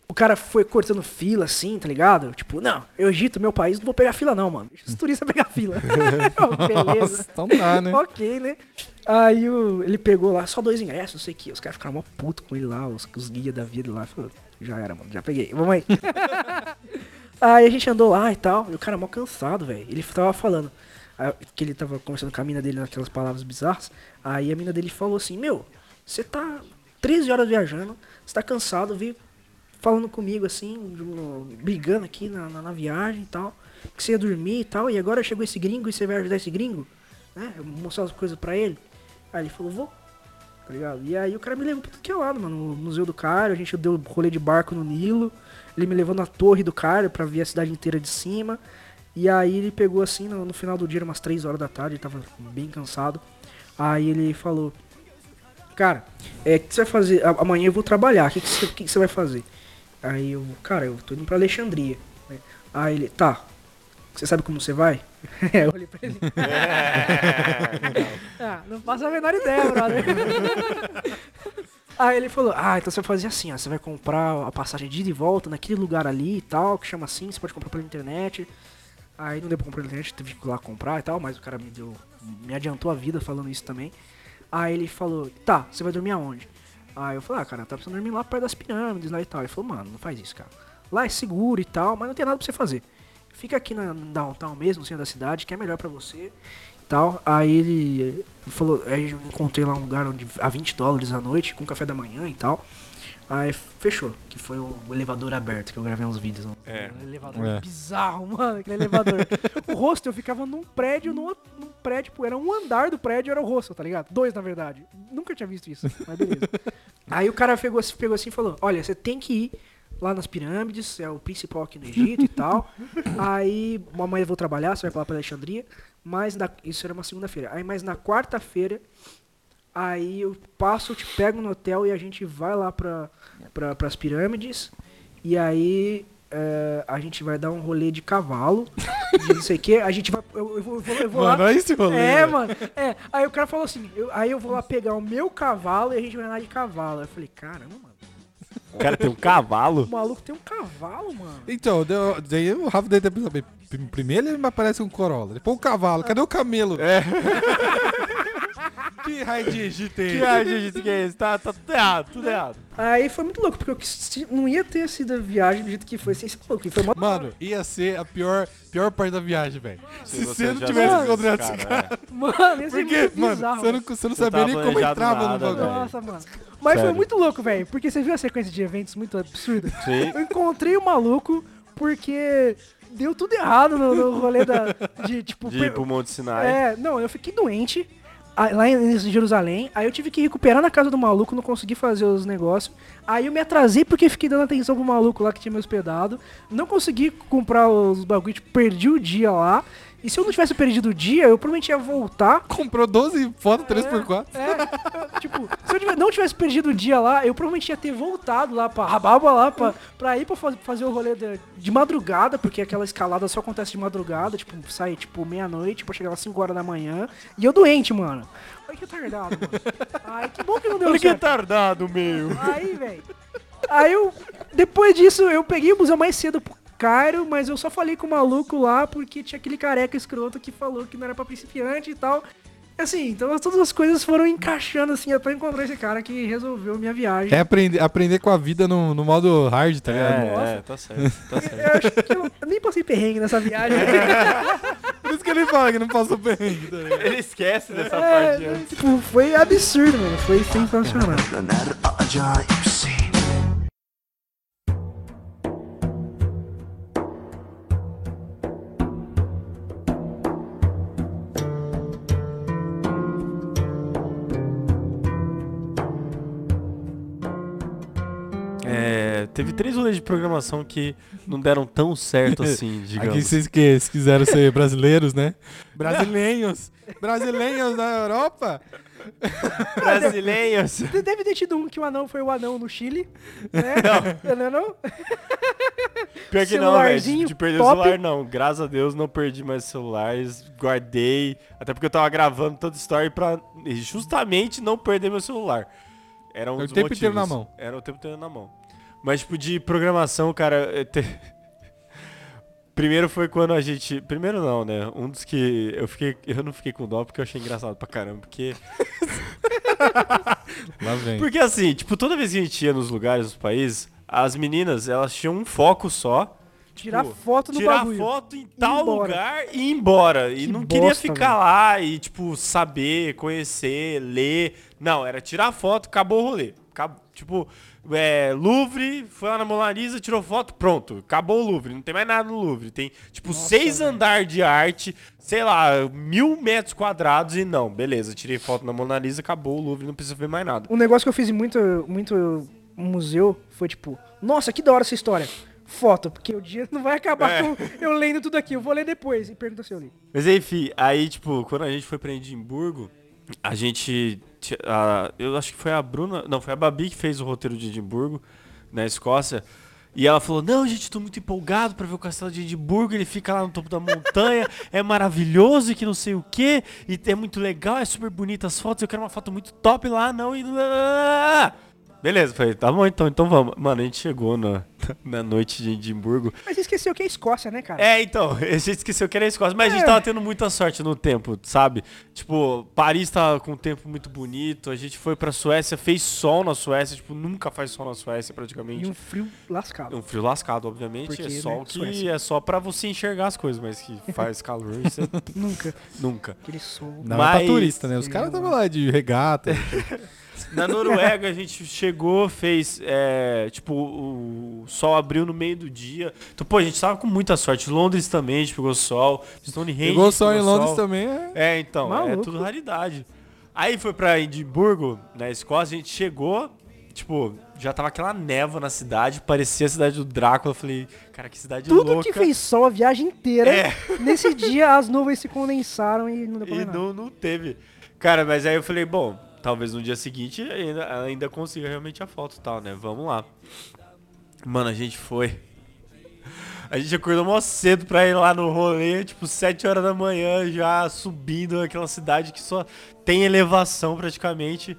O cara foi cortando fila assim, tá ligado? Tipo, não, eu Egito, meu país, não vou pegar fila não, mano. Deixa os turistas pegar fila. Beleza. Nossa, então dá, né? Ok, né? Aí o- ele pegou lá só dois ingressos, não sei o que. Os caras ficaram mó puto com ele lá, os, os guias da vida lá. Falou, já era, mano, já peguei. Vamos aí. aí a gente andou lá e tal, e o cara mó cansado, velho. Ele tava falando que ele tava conversando com a mina dele naquelas palavras bizarras. Aí a mina dele falou assim: Meu, você tá 13 horas viajando, você tá cansado, veio falando comigo assim, brigando aqui na, na, na viagem e tal, que você ia dormir e tal, e agora chegou esse gringo e você vai ajudar esse gringo? Né? Eu mostrar as coisas pra ele. Aí ele falou, vou. Tá ligado? E aí o cara me levou pra tudo que é lado, mano. No Museu do Cairo, a gente deu rolê de barco no Nilo. Ele me levou na torre do Cairo pra ver a cidade inteira de cima. E aí ele pegou assim, no, no final do dia, umas 3 horas da tarde, ele tava bem cansado. Aí ele falou, cara, é, o que você vai fazer? Amanhã eu vou trabalhar, o que, que, que que você vai fazer? Aí eu, cara, eu tô indo pra Alexandria. né? Aí ele, tá, você sabe como você vai? É, eu olhei pra ele. ah, não faço a menor ideia, brother. Aí ele falou, ah, então você vai fazer assim, ó, você vai comprar a passagem de ida e volta naquele lugar ali e tal, que chama assim, você pode comprar pela internet. Aí não deu pra comprar pela internet, teve que ir lá comprar e tal, mas o cara me deu, me adiantou a vida falando isso também. Aí ele falou, tá, você vai dormir aonde? Aí eu falei, ah, cara, tá precisando dormir lá perto das pirâmides lá e tal. Ele falou, mano, não faz isso, cara. Lá é seguro e tal, mas não tem nada pra você fazer. Fica aqui na no downtown mesmo, no centro da cidade, que é melhor pra você e tal. Aí ele falou, aí eu encontrei lá um lugar onde a 20 dólares à noite, com café da manhã e tal. Aí fechou, que foi o elevador aberto, que eu gravei uns vídeos. É. um elevador É. bizarro, mano, aquele elevador. o hostel ficava num prédio, num, num prédio, tipo, era um andar do prédio, era o hostel, tá ligado? Dois, na verdade. Nunca tinha visto isso, mas beleza. Aí o cara pegou, pegou assim e falou, olha, você tem que ir lá nas pirâmides, é o principal aqui no Egito e tal. Aí, amanhã eu vou trabalhar, você vai pra lá pra Alexandria. Mas na- isso era uma segunda-feira. Aí, mas na quarta-feira, aí eu passo, te pego no hotel e a gente vai lá pra, pra, pras pirâmides. E aí é, a gente vai dar um rolê de cavalo, de não sei o que. A gente vai. Eu, eu vou, eu vou, eu vou lá. Mano, olha esse rolê. É, mano. É. Aí o cara falou assim, eu- aí eu vou lá pegar o meu cavalo e a gente vai andar de cavalo. Aí eu falei, caramba, mano. O cara tem um cavalo. O maluco tem um cavalo, mano. Então, deu- daí o Rafa deve ter pensado, "Prim- primeiro ele me aparece um Corolla, depois um cavalo, cadê o camelo? É. que raio de Egito é Que esse? ai, gente, que é isso? Tá, tá tudo errado, tudo errado. Aí foi muito louco, porque eu quis- não ia ter sido a viagem do jeito que foi sem ser louco. Foi uma Mano, ia ser a pior, pior parte da viagem, velho. Se, você não tivesse encontrado esse esse cara. Mano, ia ser Porque, muito mano, bizarro. você não, você não Não sabia nem como entrava nada, no bagulho. Nossa, mano. Mas foi Sério. muito louco, velho. Porque você viu a sequência de eventos muito absurda? Sim. Eu encontrei o maluco porque deu tudo errado no, no rolê da. De, tipo, De ir pro Monte Sinai. É, não, eu fiquei doente lá em Jerusalém. Aí eu tive que recuperar na casa do maluco, não consegui fazer os negócios. Aí eu me atrasei porque fiquei dando atenção pro maluco lá que tinha me hospedado. Não consegui comprar os bagulho, tipo, perdi o dia lá. E se eu não tivesse perdido o dia, eu provavelmente ia voltar. Comprou 12 fotos 3x4. É, eu, tipo, se eu não tivesse perdido o dia lá, eu provavelmente ia ter voltado lá pra Rababa lá pra, pra ir pra faz- fazer o rolê de, de madrugada, porque aquela escalada só acontece de madrugada, tipo, sai tipo meia-noite pra chegar às 5 horas da manhã. E eu doente, mano. Olha que retardado, mano. Ai, que bom que não deu Olha que certo. retardado, meu. Aí, velho. Aí eu. Depois disso, eu peguei o busão mais cedo pro Cairo, mas eu só falei com o maluco lá porque tinha aquele careca escroto que falou que não era pra principiante e tal. Assim, então todas as coisas foram encaixando assim até encontrar esse cara que resolveu minha viagem. É aprender, aprender com a vida no, no modo hard, tá ligado? É, é, tá certo, tá certo. Eu acho que eu, eu nem passei perrengue nessa viagem. Por isso que ele fala que não passou perrengue, tá? Ele esquece dessa É, parte antes. tipo, foi absurdo, mano. Foi sensacional. Teve três rolês de programação que não deram tão certo assim, digamos. Aqui vocês que vocês quiseram ser brasileiros, né? Brasileiros! Brasileiros da Europa! Brasileiros. Deve ter tido um que o anão foi o anão no Chile, né? Não. Não, não? Pior que não, velho. De, perder top. o celular, não. Graças a Deus não perdi mais celulares. Guardei. Até porque eu tava gravando toda a story pra justamente não perder meu celular. Era um É o tempo inteiro motivos. na mão. Era o tempo inteiro na mão. Mas, tipo, de programação, cara. eu te- Primeiro foi quando a gente. Primeiro não, né? Um dos que eu fiquei. Eu não fiquei com dó porque eu achei engraçado pra caramba. Porque. Lá vem. Porque assim, tipo, toda vez que a gente ia nos lugares, nos países, as meninas, elas tinham um foco só. Tirar tipo, foto no tirar bagulho. foto em tal embora. lugar e ir embora. E Que não queria bosta, ficar velho. lá e, tipo, saber, conhecer, ler. Não, era tirar foto, acabou o rolê. Acab- tipo, é, Louvre, foi lá na Mona Lisa, tirou foto, pronto. Acabou o Louvre, não tem mais nada no Louvre. Tem, tipo, seis andares de arte, sei lá, mil metros quadrados e não. Beleza, tirei foto na Mona Lisa, acabou o Louvre, não precisa ver mais nada. Um negócio que eu fiz em muito, muito museu foi tipo, nossa, que da hora essa história. Foto, porque o dia não vai acabar É. com eu lendo tudo aqui. Eu vou ler depois. E pergunta se eu li. Mas enfim, aí, tipo, quando a gente foi pra Edimburgo, a gente. A- eu acho que foi a Bruna. Não, foi a Babi que fez o roteiro de Edimburgo, na Escócia. E ela falou: Não, gente, tô muito empolgado pra ver o castelo de Edimburgo. Ele fica lá no topo da montanha, é maravilhoso e que não sei o que. E é muito legal, é super bonita as fotos. Eu quero uma foto muito top lá, não. E. Beleza, falei, tá bom então, então vamos. Mano, a gente chegou na, na noite de Edimburgo. Mas você esqueceu que é Escócia, né, cara? É, então, a gente esqueceu que era a Escócia, mas a gente É. tava tendo muita sorte no tempo, sabe? Tipo, Paris tava com um tempo muito bonito, a gente foi pra Suécia, fez sol na Suécia, tipo, nunca faz sol na Suécia praticamente. E um frio lascado. Um frio lascado, obviamente, Porque, é né, sol que Suécia. é só pra você enxergar as coisas, mas que faz calor, você Nunca. nunca. Aquele sol. Não é Mas- pra turista, né? Os caras estavam lá de regata. Na Noruega a gente chegou, fez, é, tipo, o sol abriu no meio do dia. Então, pô, a gente tava com muita sorte. Londres também, a gente pegou sol. Stonehenge Pegou sol em pegou Londres sol. também, é. É, então, é Maluco. tudo raridade. Aí foi pra Edimburgo, na Escócia, a gente chegou, tipo, já tava aquela névoa na cidade, parecia a cidade do Drácula. Eu falei, cara, que cidade Tudo louca. que fez sol a viagem inteira. É. Nesse dia as nuvens se condensaram e não deu pra E não, não teve. Cara, mas aí eu falei, bom, talvez no dia seguinte ainda, ainda consiga realmente a foto e tal, né? Vamos lá. Mano, a gente foi. A gente acordou mó cedo pra ir lá no rolê, tipo, 7 horas da manhã, já subindo aquela cidade que só tem elevação praticamente.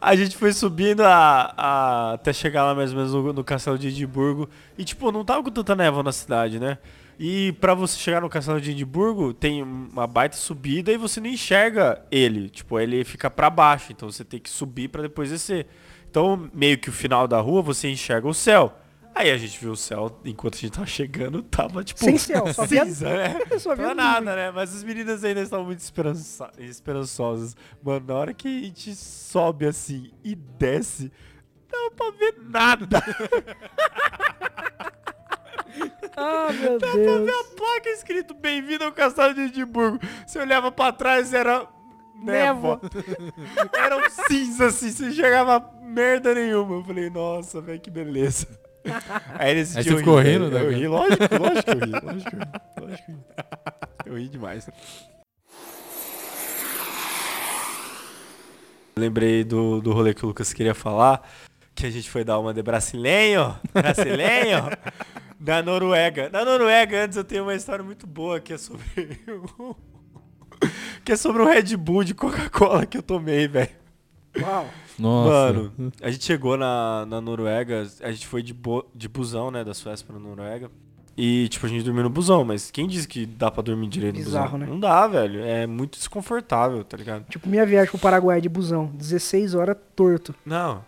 A gente foi subindo a, a- até chegar lá mais ou menos no, no castelo de Edimburgo. E, tipo, não tava com tanta névoa na cidade, né? E pra você chegar no castelo de Edimburgo, tem uma baita subida e você não enxerga ele. Tipo, ele fica pra baixo, então você tem que subir pra depois descer. Então, meio que o final da rua, você enxerga o céu. Aí a gente viu o céu, enquanto a gente tava chegando, tava tipo. Sem céu, só via- cinza, né? Só via Não é nuvem. nada, né? Mas as meninas ainda estavam muito esperança- esperançosas. Mano, na hora que a gente sobe assim e desce, não dá pra ver nada. Ah, meu Dá pra Deus. ver a placa escrito Bem-vindo ao Castelo de Edimburgo. Você olhava pra trás, era névoa. era um cinza assim, você enxergava merda nenhuma. Eu falei, nossa, velho, que beleza. Aí, nesse Aí você eu ficou ri, rindo, né, Eu ri, lógico, lógico que eu ri, lógico que eu ri. Lógico que eu ri. Eu ri demais. Lembrei do, do rolê que o Lucas queria falar, que a gente foi dar uma de brasileiro, brasileiro, da Noruega. Na Noruega, antes eu tenho uma história muito boa que é sobre que é sobre o Red Bull de Coca-Cola que eu tomei, velho. Uau. Nossa. Mano, a gente chegou na, na Noruega, a gente foi de, bo, de busão, né, da Suécia pra Noruega. E, tipo, a gente dormiu no busão, mas quem disse que dá pra dormir direito no Bizarro, busão? né? Não dá, velho. É muito desconfortável, tá ligado? Tipo, minha viagem pro Paraguai de busão. 16 horas torto. Não.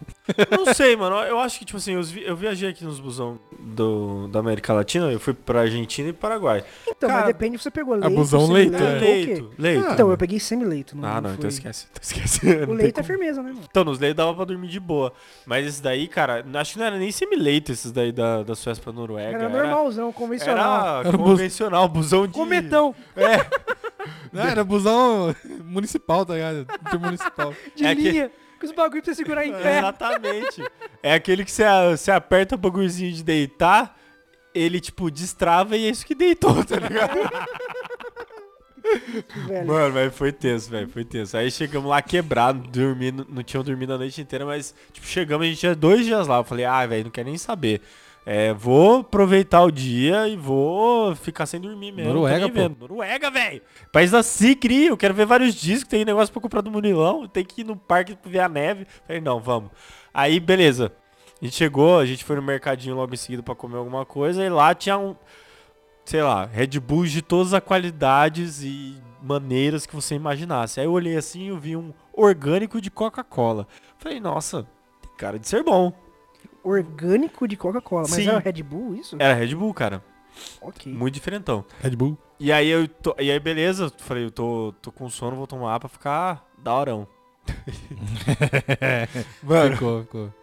Não sei, mano. Eu acho que, tipo assim, eu, vi- eu viajei aqui nos busão do, da América Latina, eu fui pra Argentina e Paraguai. Então, Cara, mas depende se você pegou leite. busão ou leito, semi-leito é. Leito, leito. Então, eu peguei semi-leito. Ah, não, foi- então esquece. Então esquece. O leito é como. firmeza, né, mano? Então, nos leitos dava pra dormir de boa. Mas esse daí, cara, acho que não era nem semi-leito esses daí da, da Suécia pra Noruega. Era normalzão, convencional. Era Era convencional, busão de... Cometão É, Não, era busão municipal, tá ligado? Intermunicipal. de É que- linha. Com os bagulho pra você segurar em pé. exatamente. É aquele que você, você aperta o bagulhozinho de deitar, ele, tipo, destrava e é isso que deitou, tá ligado? velho. Mano, mas foi tenso, velho, foi tenso. Aí chegamos lá quebrado, dormindo, não tinham dormido a noite inteira, mas, tipo, chegamos, a gente tinha dois dias lá. Eu falei, ah, velho, não quero nem saber. É, vou aproveitar o dia e vou ficar sem dormir mesmo. Noruega, pô. vendo. Noruega, velho. País da Cicri, eu quero ver vários discos, tem negócio pra comprar do Munilão, tem que ir no parque pra ver a neve. Falei, não, vamos. Aí, beleza. A gente chegou, a gente foi no mercadinho logo em seguida pra comer alguma coisa e lá tinha um, sei lá, Red Bull de todas as qualidades e maneiras que você imaginasse. Aí eu olhei assim e vi um orgânico de Coca-Cola. Falei, nossa, tem cara de ser bom. Orgânico de Coca-Cola. Mas Sim. é Red Bull isso? Era Red Bull, cara. Ok. Muito diferentão. Red Bull. E aí eu tô, e aí beleza, falei, eu tô, tô com sono, vou tomar pra ficar da horão. Mano, Ficou, ficou.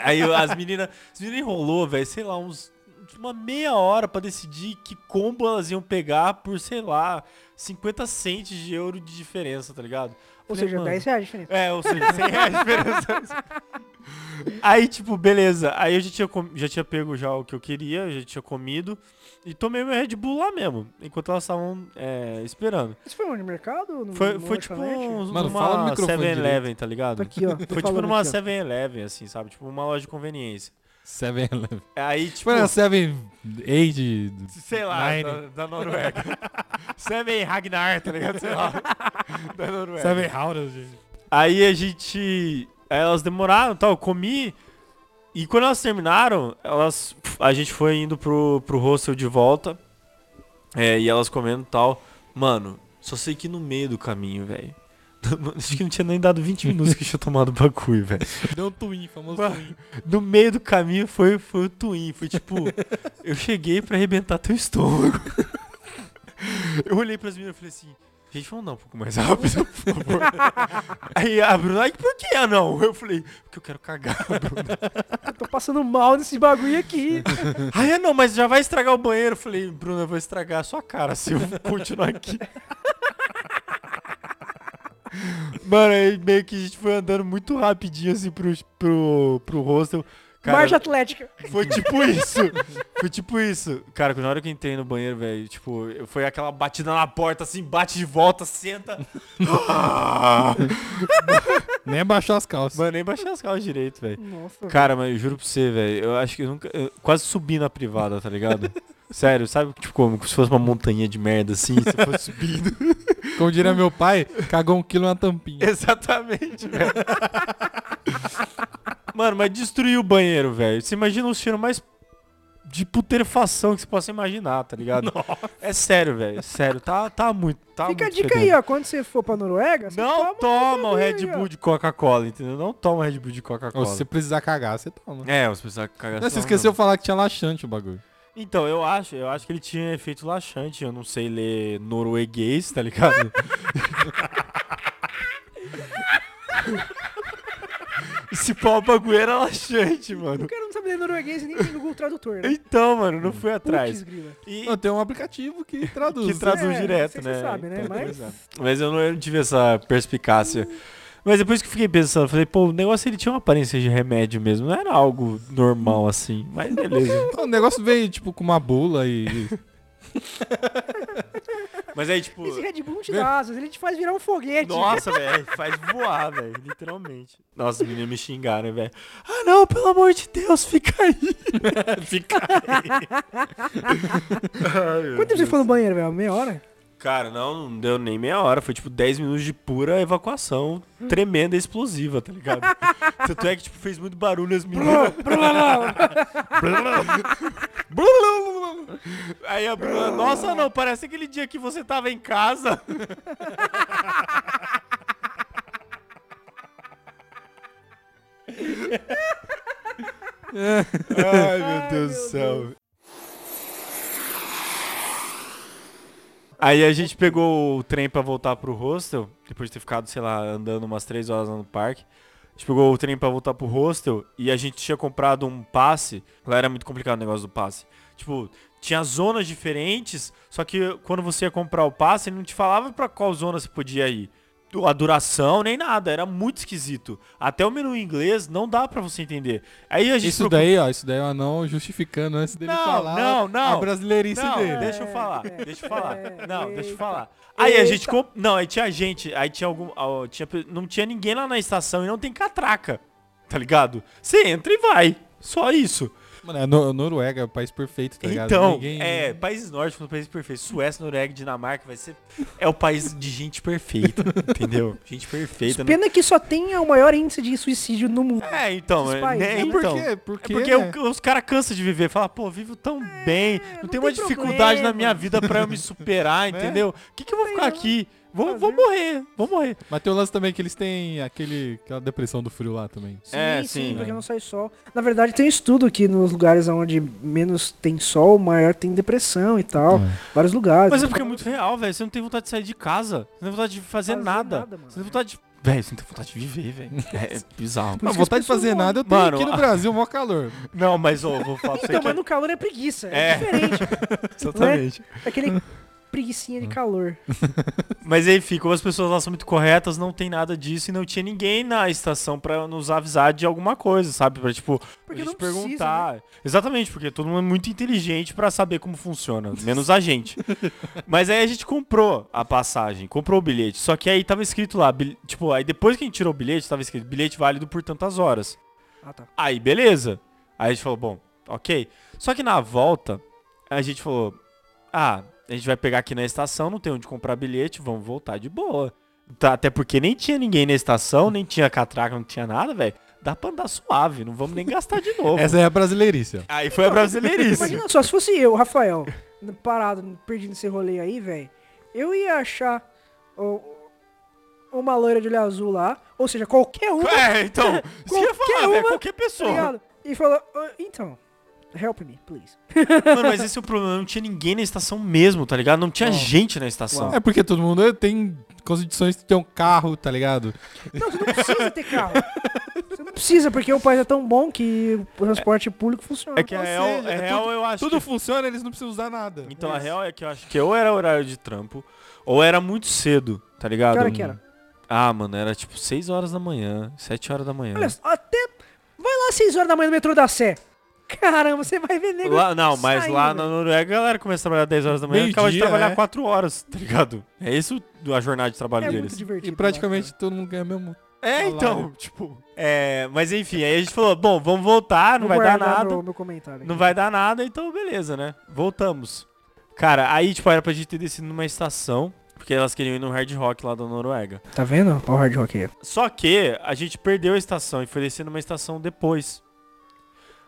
aí as meninas, as meninas enrolou, velho, sei lá, uns uma meia hora pra decidir que combo elas iam pegar por, sei lá, 50 centes de euro de diferença, tá ligado? Ou Falei, seja, mano, 10 reais de diferença. É, ou seja, 100 reais de diferença. Aí, tipo, beleza. Aí eu já tinha, com- já tinha pego já o que eu queria, já tinha comido. E tomei meu Red Bull lá mesmo, enquanto elas estavam é, esperando. Isso foi onde? Mercado? ou No, Foi, no foi tipo Mano, numa microfone 7-Eleven, tá ligado? Tá aqui, ó. Foi tipo numa aqui, ó. 7-Eleven, assim, sabe? Tipo uma loja de conveniência. Seven Eleven. Aí, tipo, Tipo, Seven Age. sei lá, da, da Noruega. Seven Ragnar, tá ligado? Sei lá. da Noruega. Seven Howders, gente. Aí a gente. Aí elas demoraram tal, eu comi. E quando elas terminaram, elas. A gente foi indo pro, pro hostel de volta. É, e elas comendo e tal. Mano, só sei que no meio do caminho, velho. Acho que não tinha nem dado 20 minutos que eu tinha tomado o bagulho, velho. Deu um twin, famoso Mano. twin. No meio do caminho foi, foi o twin. Foi tipo, eu cheguei pra arrebentar teu estômago. Eu olhei pras meninas e falei assim, gente, vamos dar um pouco mais rápido, por favor. Aí a Bruna, "Ai, por que ah, não? Eu falei, porque eu quero cagar, Bruna. Eu tô passando mal nesse bagulho aqui. Aí, não, mas já vai estragar o banheiro. Eu falei, Bruna, eu vou estragar a sua cara se eu continuar aqui. Mano, aí meio que a gente foi andando muito rapidinho assim pro, pro, pro hostel. Cara, Marcha Atlética. Foi tipo isso. Foi tipo isso. Cara, na hora que eu entrei no banheiro, velho, tipo, foi aquela batida na porta, assim, bate de volta, senta. Nem abaixou as calças. Mano, nem baixei as calças direito, velho. Nossa. Cara, mas eu juro pra você, velho, eu acho que eu nunca. eu quase subi na privada, tá ligado? Sério, sabe, tipo, como se fosse uma montanha de merda assim, você fosse subindo. Como diria meu pai, cagou um quilo na tampinha. Exatamente, velho. Mano, mas destruiu o banheiro, velho. Você imagina o cheiro mais de putrefação que você possa imaginar, tá ligado? É sério, velho. Sério, tá, tá muito. Tá Fica a muito dica aí, fedendo. ó. Quando você for pra Noruega, você Não toma, toma o Red aí, Bull ó. de Coca-Cola, entendeu? Não toma o Red Bull de Ou Coca-Cola. se você precisar cagar, você toma. É, você precisa cagar Não, você esqueceu de falar que tinha laxante o bagulho. Então, eu acho, eu acho que ele tinha efeito laxante. Eu não sei ler norueguês, tá ligado? Esse pau bagulho era laxante, mano. O cara não sabe ler norueguês e nem tem Google Tradutor, né? Então, mano, não fui Putz, atrás. grila. E, Não, tem um aplicativo que traduz. que traduz É, direto, não sei se né? você sabe, né? Então, Mas-. Mas eu não, eu não tive essa perspicácia. Mas depois que eu fiquei pensando, falei, pô, o negócio ele tinha uma aparência de remédio mesmo, não era algo normal assim. Mas beleza. O negócio veio, tipo, com uma bula e... Mas aí, tipo. Esse Red Bull não te dá asas, ele te faz virar um foguete. Nossa, velho, faz voar, velho, literalmente. Nossa, os meninos me xingaram, velho. Ah, não, pelo amor de Deus, fica aí. fica aí. Ai, Quanto tempo você foi no banheiro, velho? Meia hora? Cara, não, não deu nem meia hora. Foi tipo 10 minutos de pura evacuação tremenda e explosiva, tá ligado? Tanto é que tipo, fez muito barulho as meninas. Aí a Bruna, nossa, não, parece aquele dia que você tava em casa. Ai, meu Deus do céu. Aí a gente pegou o trem pra voltar pro hostel, depois de ter ficado, sei lá, andando umas 3 horas no parque. A gente pegou o trem pra voltar pro hostel e a gente tinha comprado um passe. Lá era muito complicado o negócio do passe. Tipo, tinha zonas diferentes, só que quando você ia comprar o passe, ele não te falava pra qual zona você podia ir. A duração, nem nada, era muito esquisito. Até o menu em inglês não dá pra você entender. Aí a gente Isso procurou- daí, ó, isso daí é o anão justificando antes dele Não, falar não, não. a brasileirice Não, dele. deixa eu falar, É, deixa eu falar. é, Não, deixa eu falar. Aí a gente comp... Não, aí tinha gente, aí tinha algum. ó, tinha... Não tinha ninguém lá na estação e não tem catraca. Tá ligado? Você entra e vai. Só isso. Mano, a Nor- Noruega é o país perfeito, tá ligado? Então, Ninguém- é, países nórdicos são países perfeitos. Suécia, Noruega, Dinamarca vai ser. É o país de gente perfeita, entendeu? Gente perfeita. não- Pena que só tem o maior índice de suicídio no mundo. É, então, é, países, né, né? Por então. quê? É Por quê, porque né? o- os caras cansam de viver. Fala, pô, vivo tão bem. Não, É, não tem uma tem dificuldade na problema. minha vida pra eu me superar, Né? entendeu? O que, que eu vou tem ficar aqui? Vou morrer, vou morrer. Mas tem o lance também que eles têm aquele, aquela depressão do frio lá também. Sim, É, sim, sim. porque não sai sol. Na verdade, tem um estudo que nos lugares onde menos tem sol, maior tem depressão e tal. Vários lugares. Mas é porque é muito real, velho. Você não tem vontade de sair de casa. Você não tem vontade de fazer, Fazer nada. nada, mano. Você não tem vontade de. Velho, você não tem vontade de viver, velho. É, é bizarro. Não, vontade de fazer morrem. nada eu tenho Mano, aqui no a- Brasil, mó calor. Não, mas ó, vou falar pra você Então, que mas no calor é preguiça. É, É. diferente. Exatamente. É aquele preguicinha de calor. Mas enfim, como as pessoas lá são muito corretas, não tem nada disso e não tinha ninguém na estação pra nos avisar de alguma coisa, sabe? Pra, tipo, Porque a gente né? perguntar. Exatamente, porque todo mundo é muito inteligente pra saber como funciona, menos a gente. Mas aí a gente comprou a passagem, comprou o bilhete. Só que aí tava escrito lá, bil- tipo, aí depois que a gente tirou o bilhete, tava escrito bilhete válido por tantas horas. Ah, tá. Aí, beleza. Aí a gente falou, bom, ok. Só que na volta, a gente falou, ah, a gente vai pegar aqui na estação, não tem onde comprar bilhete, vamos voltar de boa. Tá, até porque nem tinha ninguém na estação, nem tinha catraca, não tinha nada, velho. Dá pra andar suave, não vamos nem gastar de novo. Essa é a brasileirice. Aí foi a brasileirice. Imagina só, se fosse eu, Rafael, parado, perdido nesse rolê aí, velho, eu ia achar o- uma loira de olho azul lá, ou seja, qualquer uma, É, então, Qualquer falar, velho, uma, qualquer tá pessoa. ligado? E falou, "Ah, então, help me, please. Mano, mas esse é o problema, não tinha ninguém na estação mesmo, tá ligado? Não tinha gente na estação. É porque todo mundo tem condições de ter um carro, tá ligado? Não, você não precisa ter carro. Você não precisa, porque o país é tão bom que o transporte público funciona. É que a real, seja, é é real eu acho Tudo que... funciona, eles não precisam usar nada. Então a real é que eu acho que ou era horário de trampo, ou era muito cedo, tá ligado? Que hora que era? Ah, mano, era tipo 6 horas da manhã, 7 horas da manhã. Olha, até. Vai lá às 6 horas da manhã no metrô da Sé. Caramba, você vai ver nego. Lá, não, mas saindo, lá na Noruega a galera começa a trabalhar 10 horas da manhã e acaba de trabalhar é. 4 horas, tá ligado? É isso a jornada de trabalho É muito deles. divertido. E praticamente todo mundo ganha mesmo. É, então, tipo. É, mas enfim, aí a gente falou, bom, vamos voltar, não Vou vai dar nada. Meu, meu comentário. Não vai dar nada, então beleza, né? Voltamos. Cara, aí, tipo, era pra gente ter descido numa estação, porque elas queriam ir no Hard Rock lá da Noruega. Tá vendo? Olha o hard rock aí. Só que a gente perdeu a estação e foi descer numa estação depois.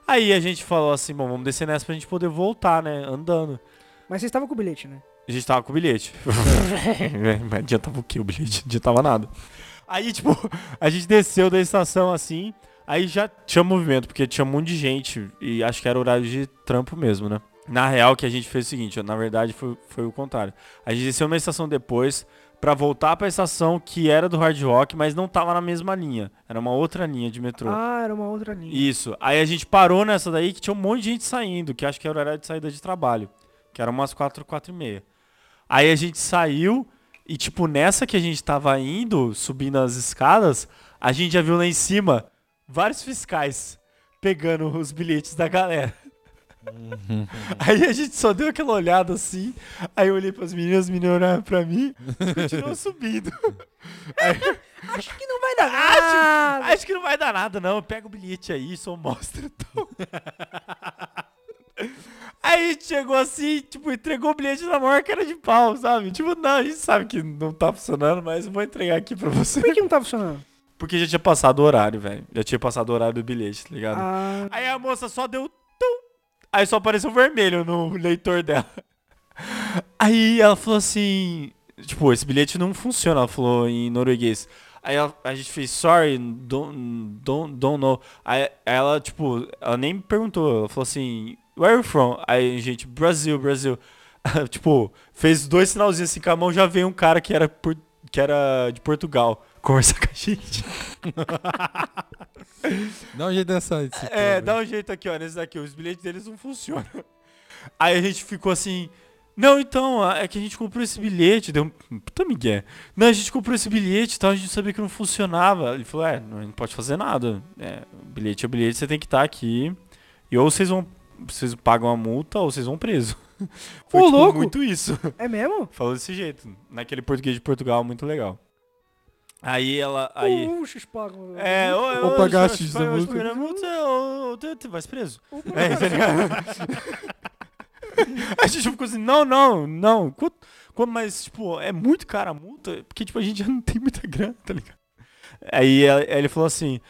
Aí a gente falou assim, bom, vamos descer nessa pra gente poder voltar, né? Andando. Mas vocês estavam com o bilhete, né? A gente tava com o bilhete. Mas adiantava o quê o bilhete? Não adiantava nada. Aí, tipo, a gente desceu da estação assim, aí já tinha movimento, porque tinha um monte de gente e acho que era horário de trampo mesmo, né? Na real, que a gente fez é o seguinte, na verdade foi, foi o contrário. A gente desceu uma estação depois pra voltar pra estação que era do Hard Rock, mas não tava na mesma linha. Era uma outra linha de metrô. Ah, era uma outra linha. Isso. Aí a gente parou nessa daí que tinha um monte de gente saindo, que acho que era horário de saída de trabalho. Que era umas 4, 4 e meia. Aí a gente saiu e, tipo, nessa que a gente tava indo, subindo as escadas, a gente já viu lá em cima vários fiscais pegando os bilhetes da galera. Aí a gente só deu aquela olhada assim, aí eu olhei pras meninas, as meninas olharam pra mim e continuou subindo. Acho que não vai dar nada. Acho que não vai dar nada, não. Pega o bilhete aí, só mostra. Então. aí a gente chegou assim, tipo, entregou o bilhete na maior cara de pau, sabe? Tipo, não, a gente sabe que não tá funcionando, mas eu vou entregar aqui pra você. Por que não tá funcionando? Porque já tinha passado o horário, velho. Já tinha passado o horário do bilhete, tá ligado? Ah, Aí a moça só deu. Aí só apareceu vermelho no leitor dela. Aí ela falou assim: Tipo, esse bilhete não funciona. Ela falou em norueguês. Aí a gente fez, sorry, don't, don't, don't know. Aí ela, tipo, ela nem me perguntou. Ela falou assim: Where are you from? Aí gente, Brasil, Brasil. tipo, fez dois sinalzinhos assim com a mão. Já veio um cara que era, por- que era de Portugal conversar com a gente. Dá um jeito dessa. desse É, dá um jeito aqui, ó. Nesse daqui, os bilhetes deles não funcionam. Aí a gente ficou assim. Não, então, é que a gente comprou esse bilhete. Deu um. Puta migué. Não, a gente comprou esse bilhete e tal, a gente sabia que não funcionava. Ele falou: é, não, pode fazer nada. É, bilhete é bilhete, você tem que estar aqui. E ou vocês vão. Vocês pagam a multa ou vocês vão preso. Foi Ô, tipo, louco! muito isso. é mesmo? Falou desse jeito. Naquele português de Portugal, muito legal. Aí ela. Aí. Uh, X pago. É, ô, Vou ô, pagar ô, X da ô, multa. pagar a multa, ô, ô, tu vais preso. É, tá ligado? A gente ficou assim, não, não, não. Quanto, quanto, mas, tipo, é muito cara a multa, porque, tipo, a gente já não tem muita grana, tá ligado? Aí ela- ele falou assim,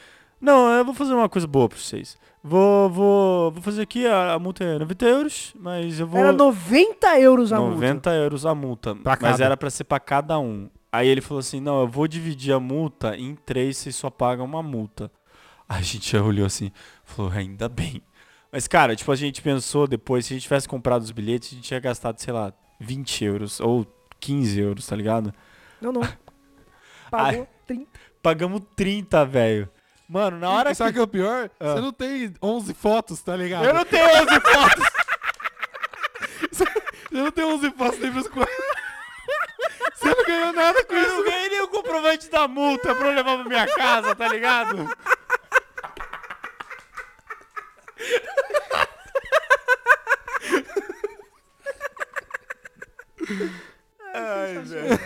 não, eu vou fazer uma coisa boa pra vocês. Vou, vou, vou fazer aqui, a, a multa é 90 euros, mas eu vou... Era 90 euros a multa. 90 euros a multa. Pra mas cada. era pra ser pra cada um. Aí ele falou assim: não, eu vou dividir a multa em três, vocês só pagam uma multa. Aí a gente já olhou assim, falou, ainda bem. Mas, cara, tipo, a gente pensou depois, se a gente tivesse comprado os bilhetes, a gente tinha gastado, sei lá, 20 euros ou 15 euros, tá ligado? Não, não. Pagou 30. Pagamos 30, velho. Mano, na hora E sabe o que é o pior? Ah. Você não tem 11 fotos, tá ligado? Eu não tenho 11 fotos. Você não tem 11 fotos nem pros quatro. Você não ganhou nada com Eu isso. não ganhei nem o comprovante da multa pra eu levar pra minha casa, tá ligado? Ai, velho.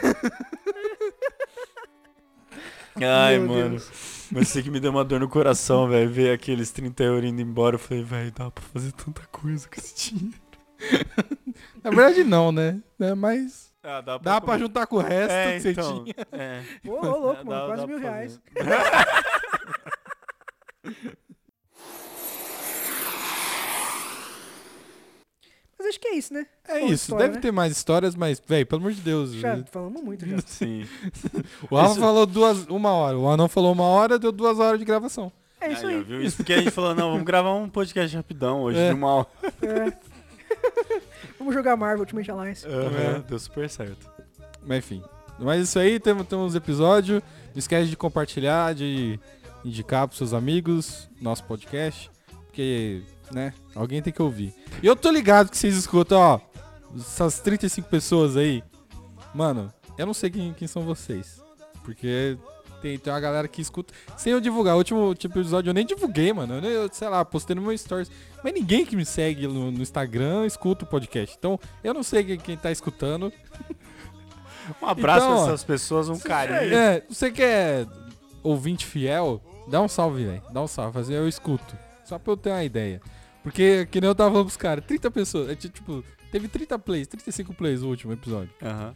Ai, Meu mano. Deus. Mas isso aqui me deu uma dor no coração, velho. Ver aqueles 30 euros indo embora. Eu falei, velho, dá pra fazer tanta coisa com esse dinheiro. Na verdade, não, né? É, mas Ah, dá dá pra juntar com o resto É, que você então. tinha. É. Ô, ô, louco, Dá- mano. Quase dá mil pra reais. Mas acho que é isso, né? É Boa isso, história, deve né? ter mais histórias, mas, velho, pelo amor de Deus. Já falamos muito já. Sim. O Rafa Isso- falou duas, uma hora. O Anão falou uma hora, deu duas horas de gravação. É isso Aí, aí. viu? Isso porque a gente falou, não, vamos gravar um podcast rapidão hoje, É. de uma hora. É. Vamos jogar Marvel Ultimate Alliance. Aham, Deu super certo. Mas enfim. Mas isso aí, temos, temos episódio. Não esquece de compartilhar, de indicar pros seus amigos nosso podcast. Porque, né, alguém tem que ouvir. E eu tô ligado que vocês escutam, ó. Essas 35 pessoas aí. Mano, eu não sei quem, quem são vocês. Porque tem, tem uma galera que escuta. Sem eu divulgar. O último, último episódio eu nem divulguei, mano. Eu, nem- eu, sei lá, postei no meu stories. Mas ninguém que me segue no, no Instagram escuta o podcast. Então, eu não sei quem, quem tá escutando. Um abraço Então, pra essas pessoas, um carinho. É, você que é ouvinte fiel, dá um salve, velho. Dá um salve, fazer eu escuto. Só pra eu ter uma ideia. Porque, que nem eu tava falando pros caras, 30 pessoas, é, ti- tipo, teve 30 plays, 35 plays no último episódio. Aham.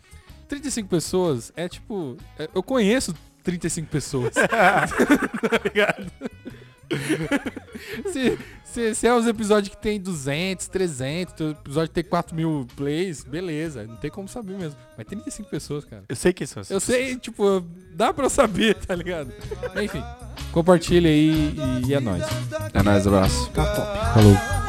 35 pessoas é tipo, é- eu conheço 35 pessoas. tá ligado? se, se, se é os episódios que tem 200, 300, o episódio que tem 4 mil plays, beleza, não tem como saber mesmo. Mas 35 pessoas, cara. Eu sei quem são essas Eu sei, tipo, dá pra eu saber, tá ligado? Enfim, compartilha aí e, e é nóis. É nóis, abraço. Tá top. Falou.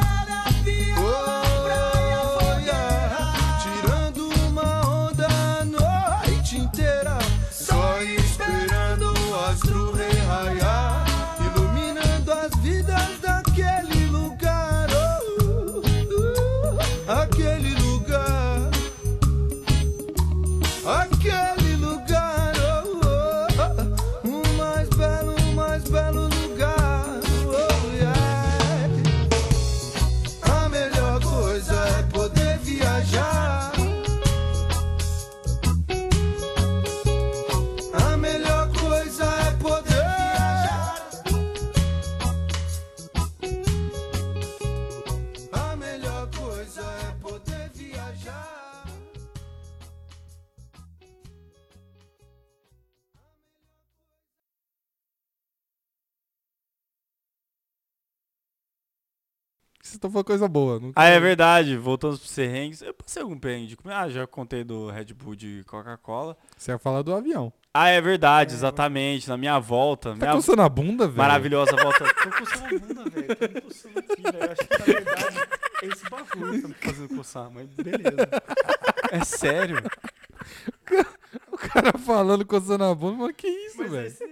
Isso foi coisa boa. Não Ah, é verdade. Voltando pros perrengues. Eu passei algum perrengue de comida. Ah, já contei do Red Bull de Coca-Cola. Você ia falar do avião. Ah, é verdade, exatamente. Na minha volta. Tá minha coçando a bunda, velho? maravilhosa volta. Tô coçando a bunda, velho. Tô me coçando aqui, velho. Acho que na verdade é esse bagulho que tá me fazendo coçar, mas beleza. É sério. O cara falando coçando a bunda, mano, que isso, velho?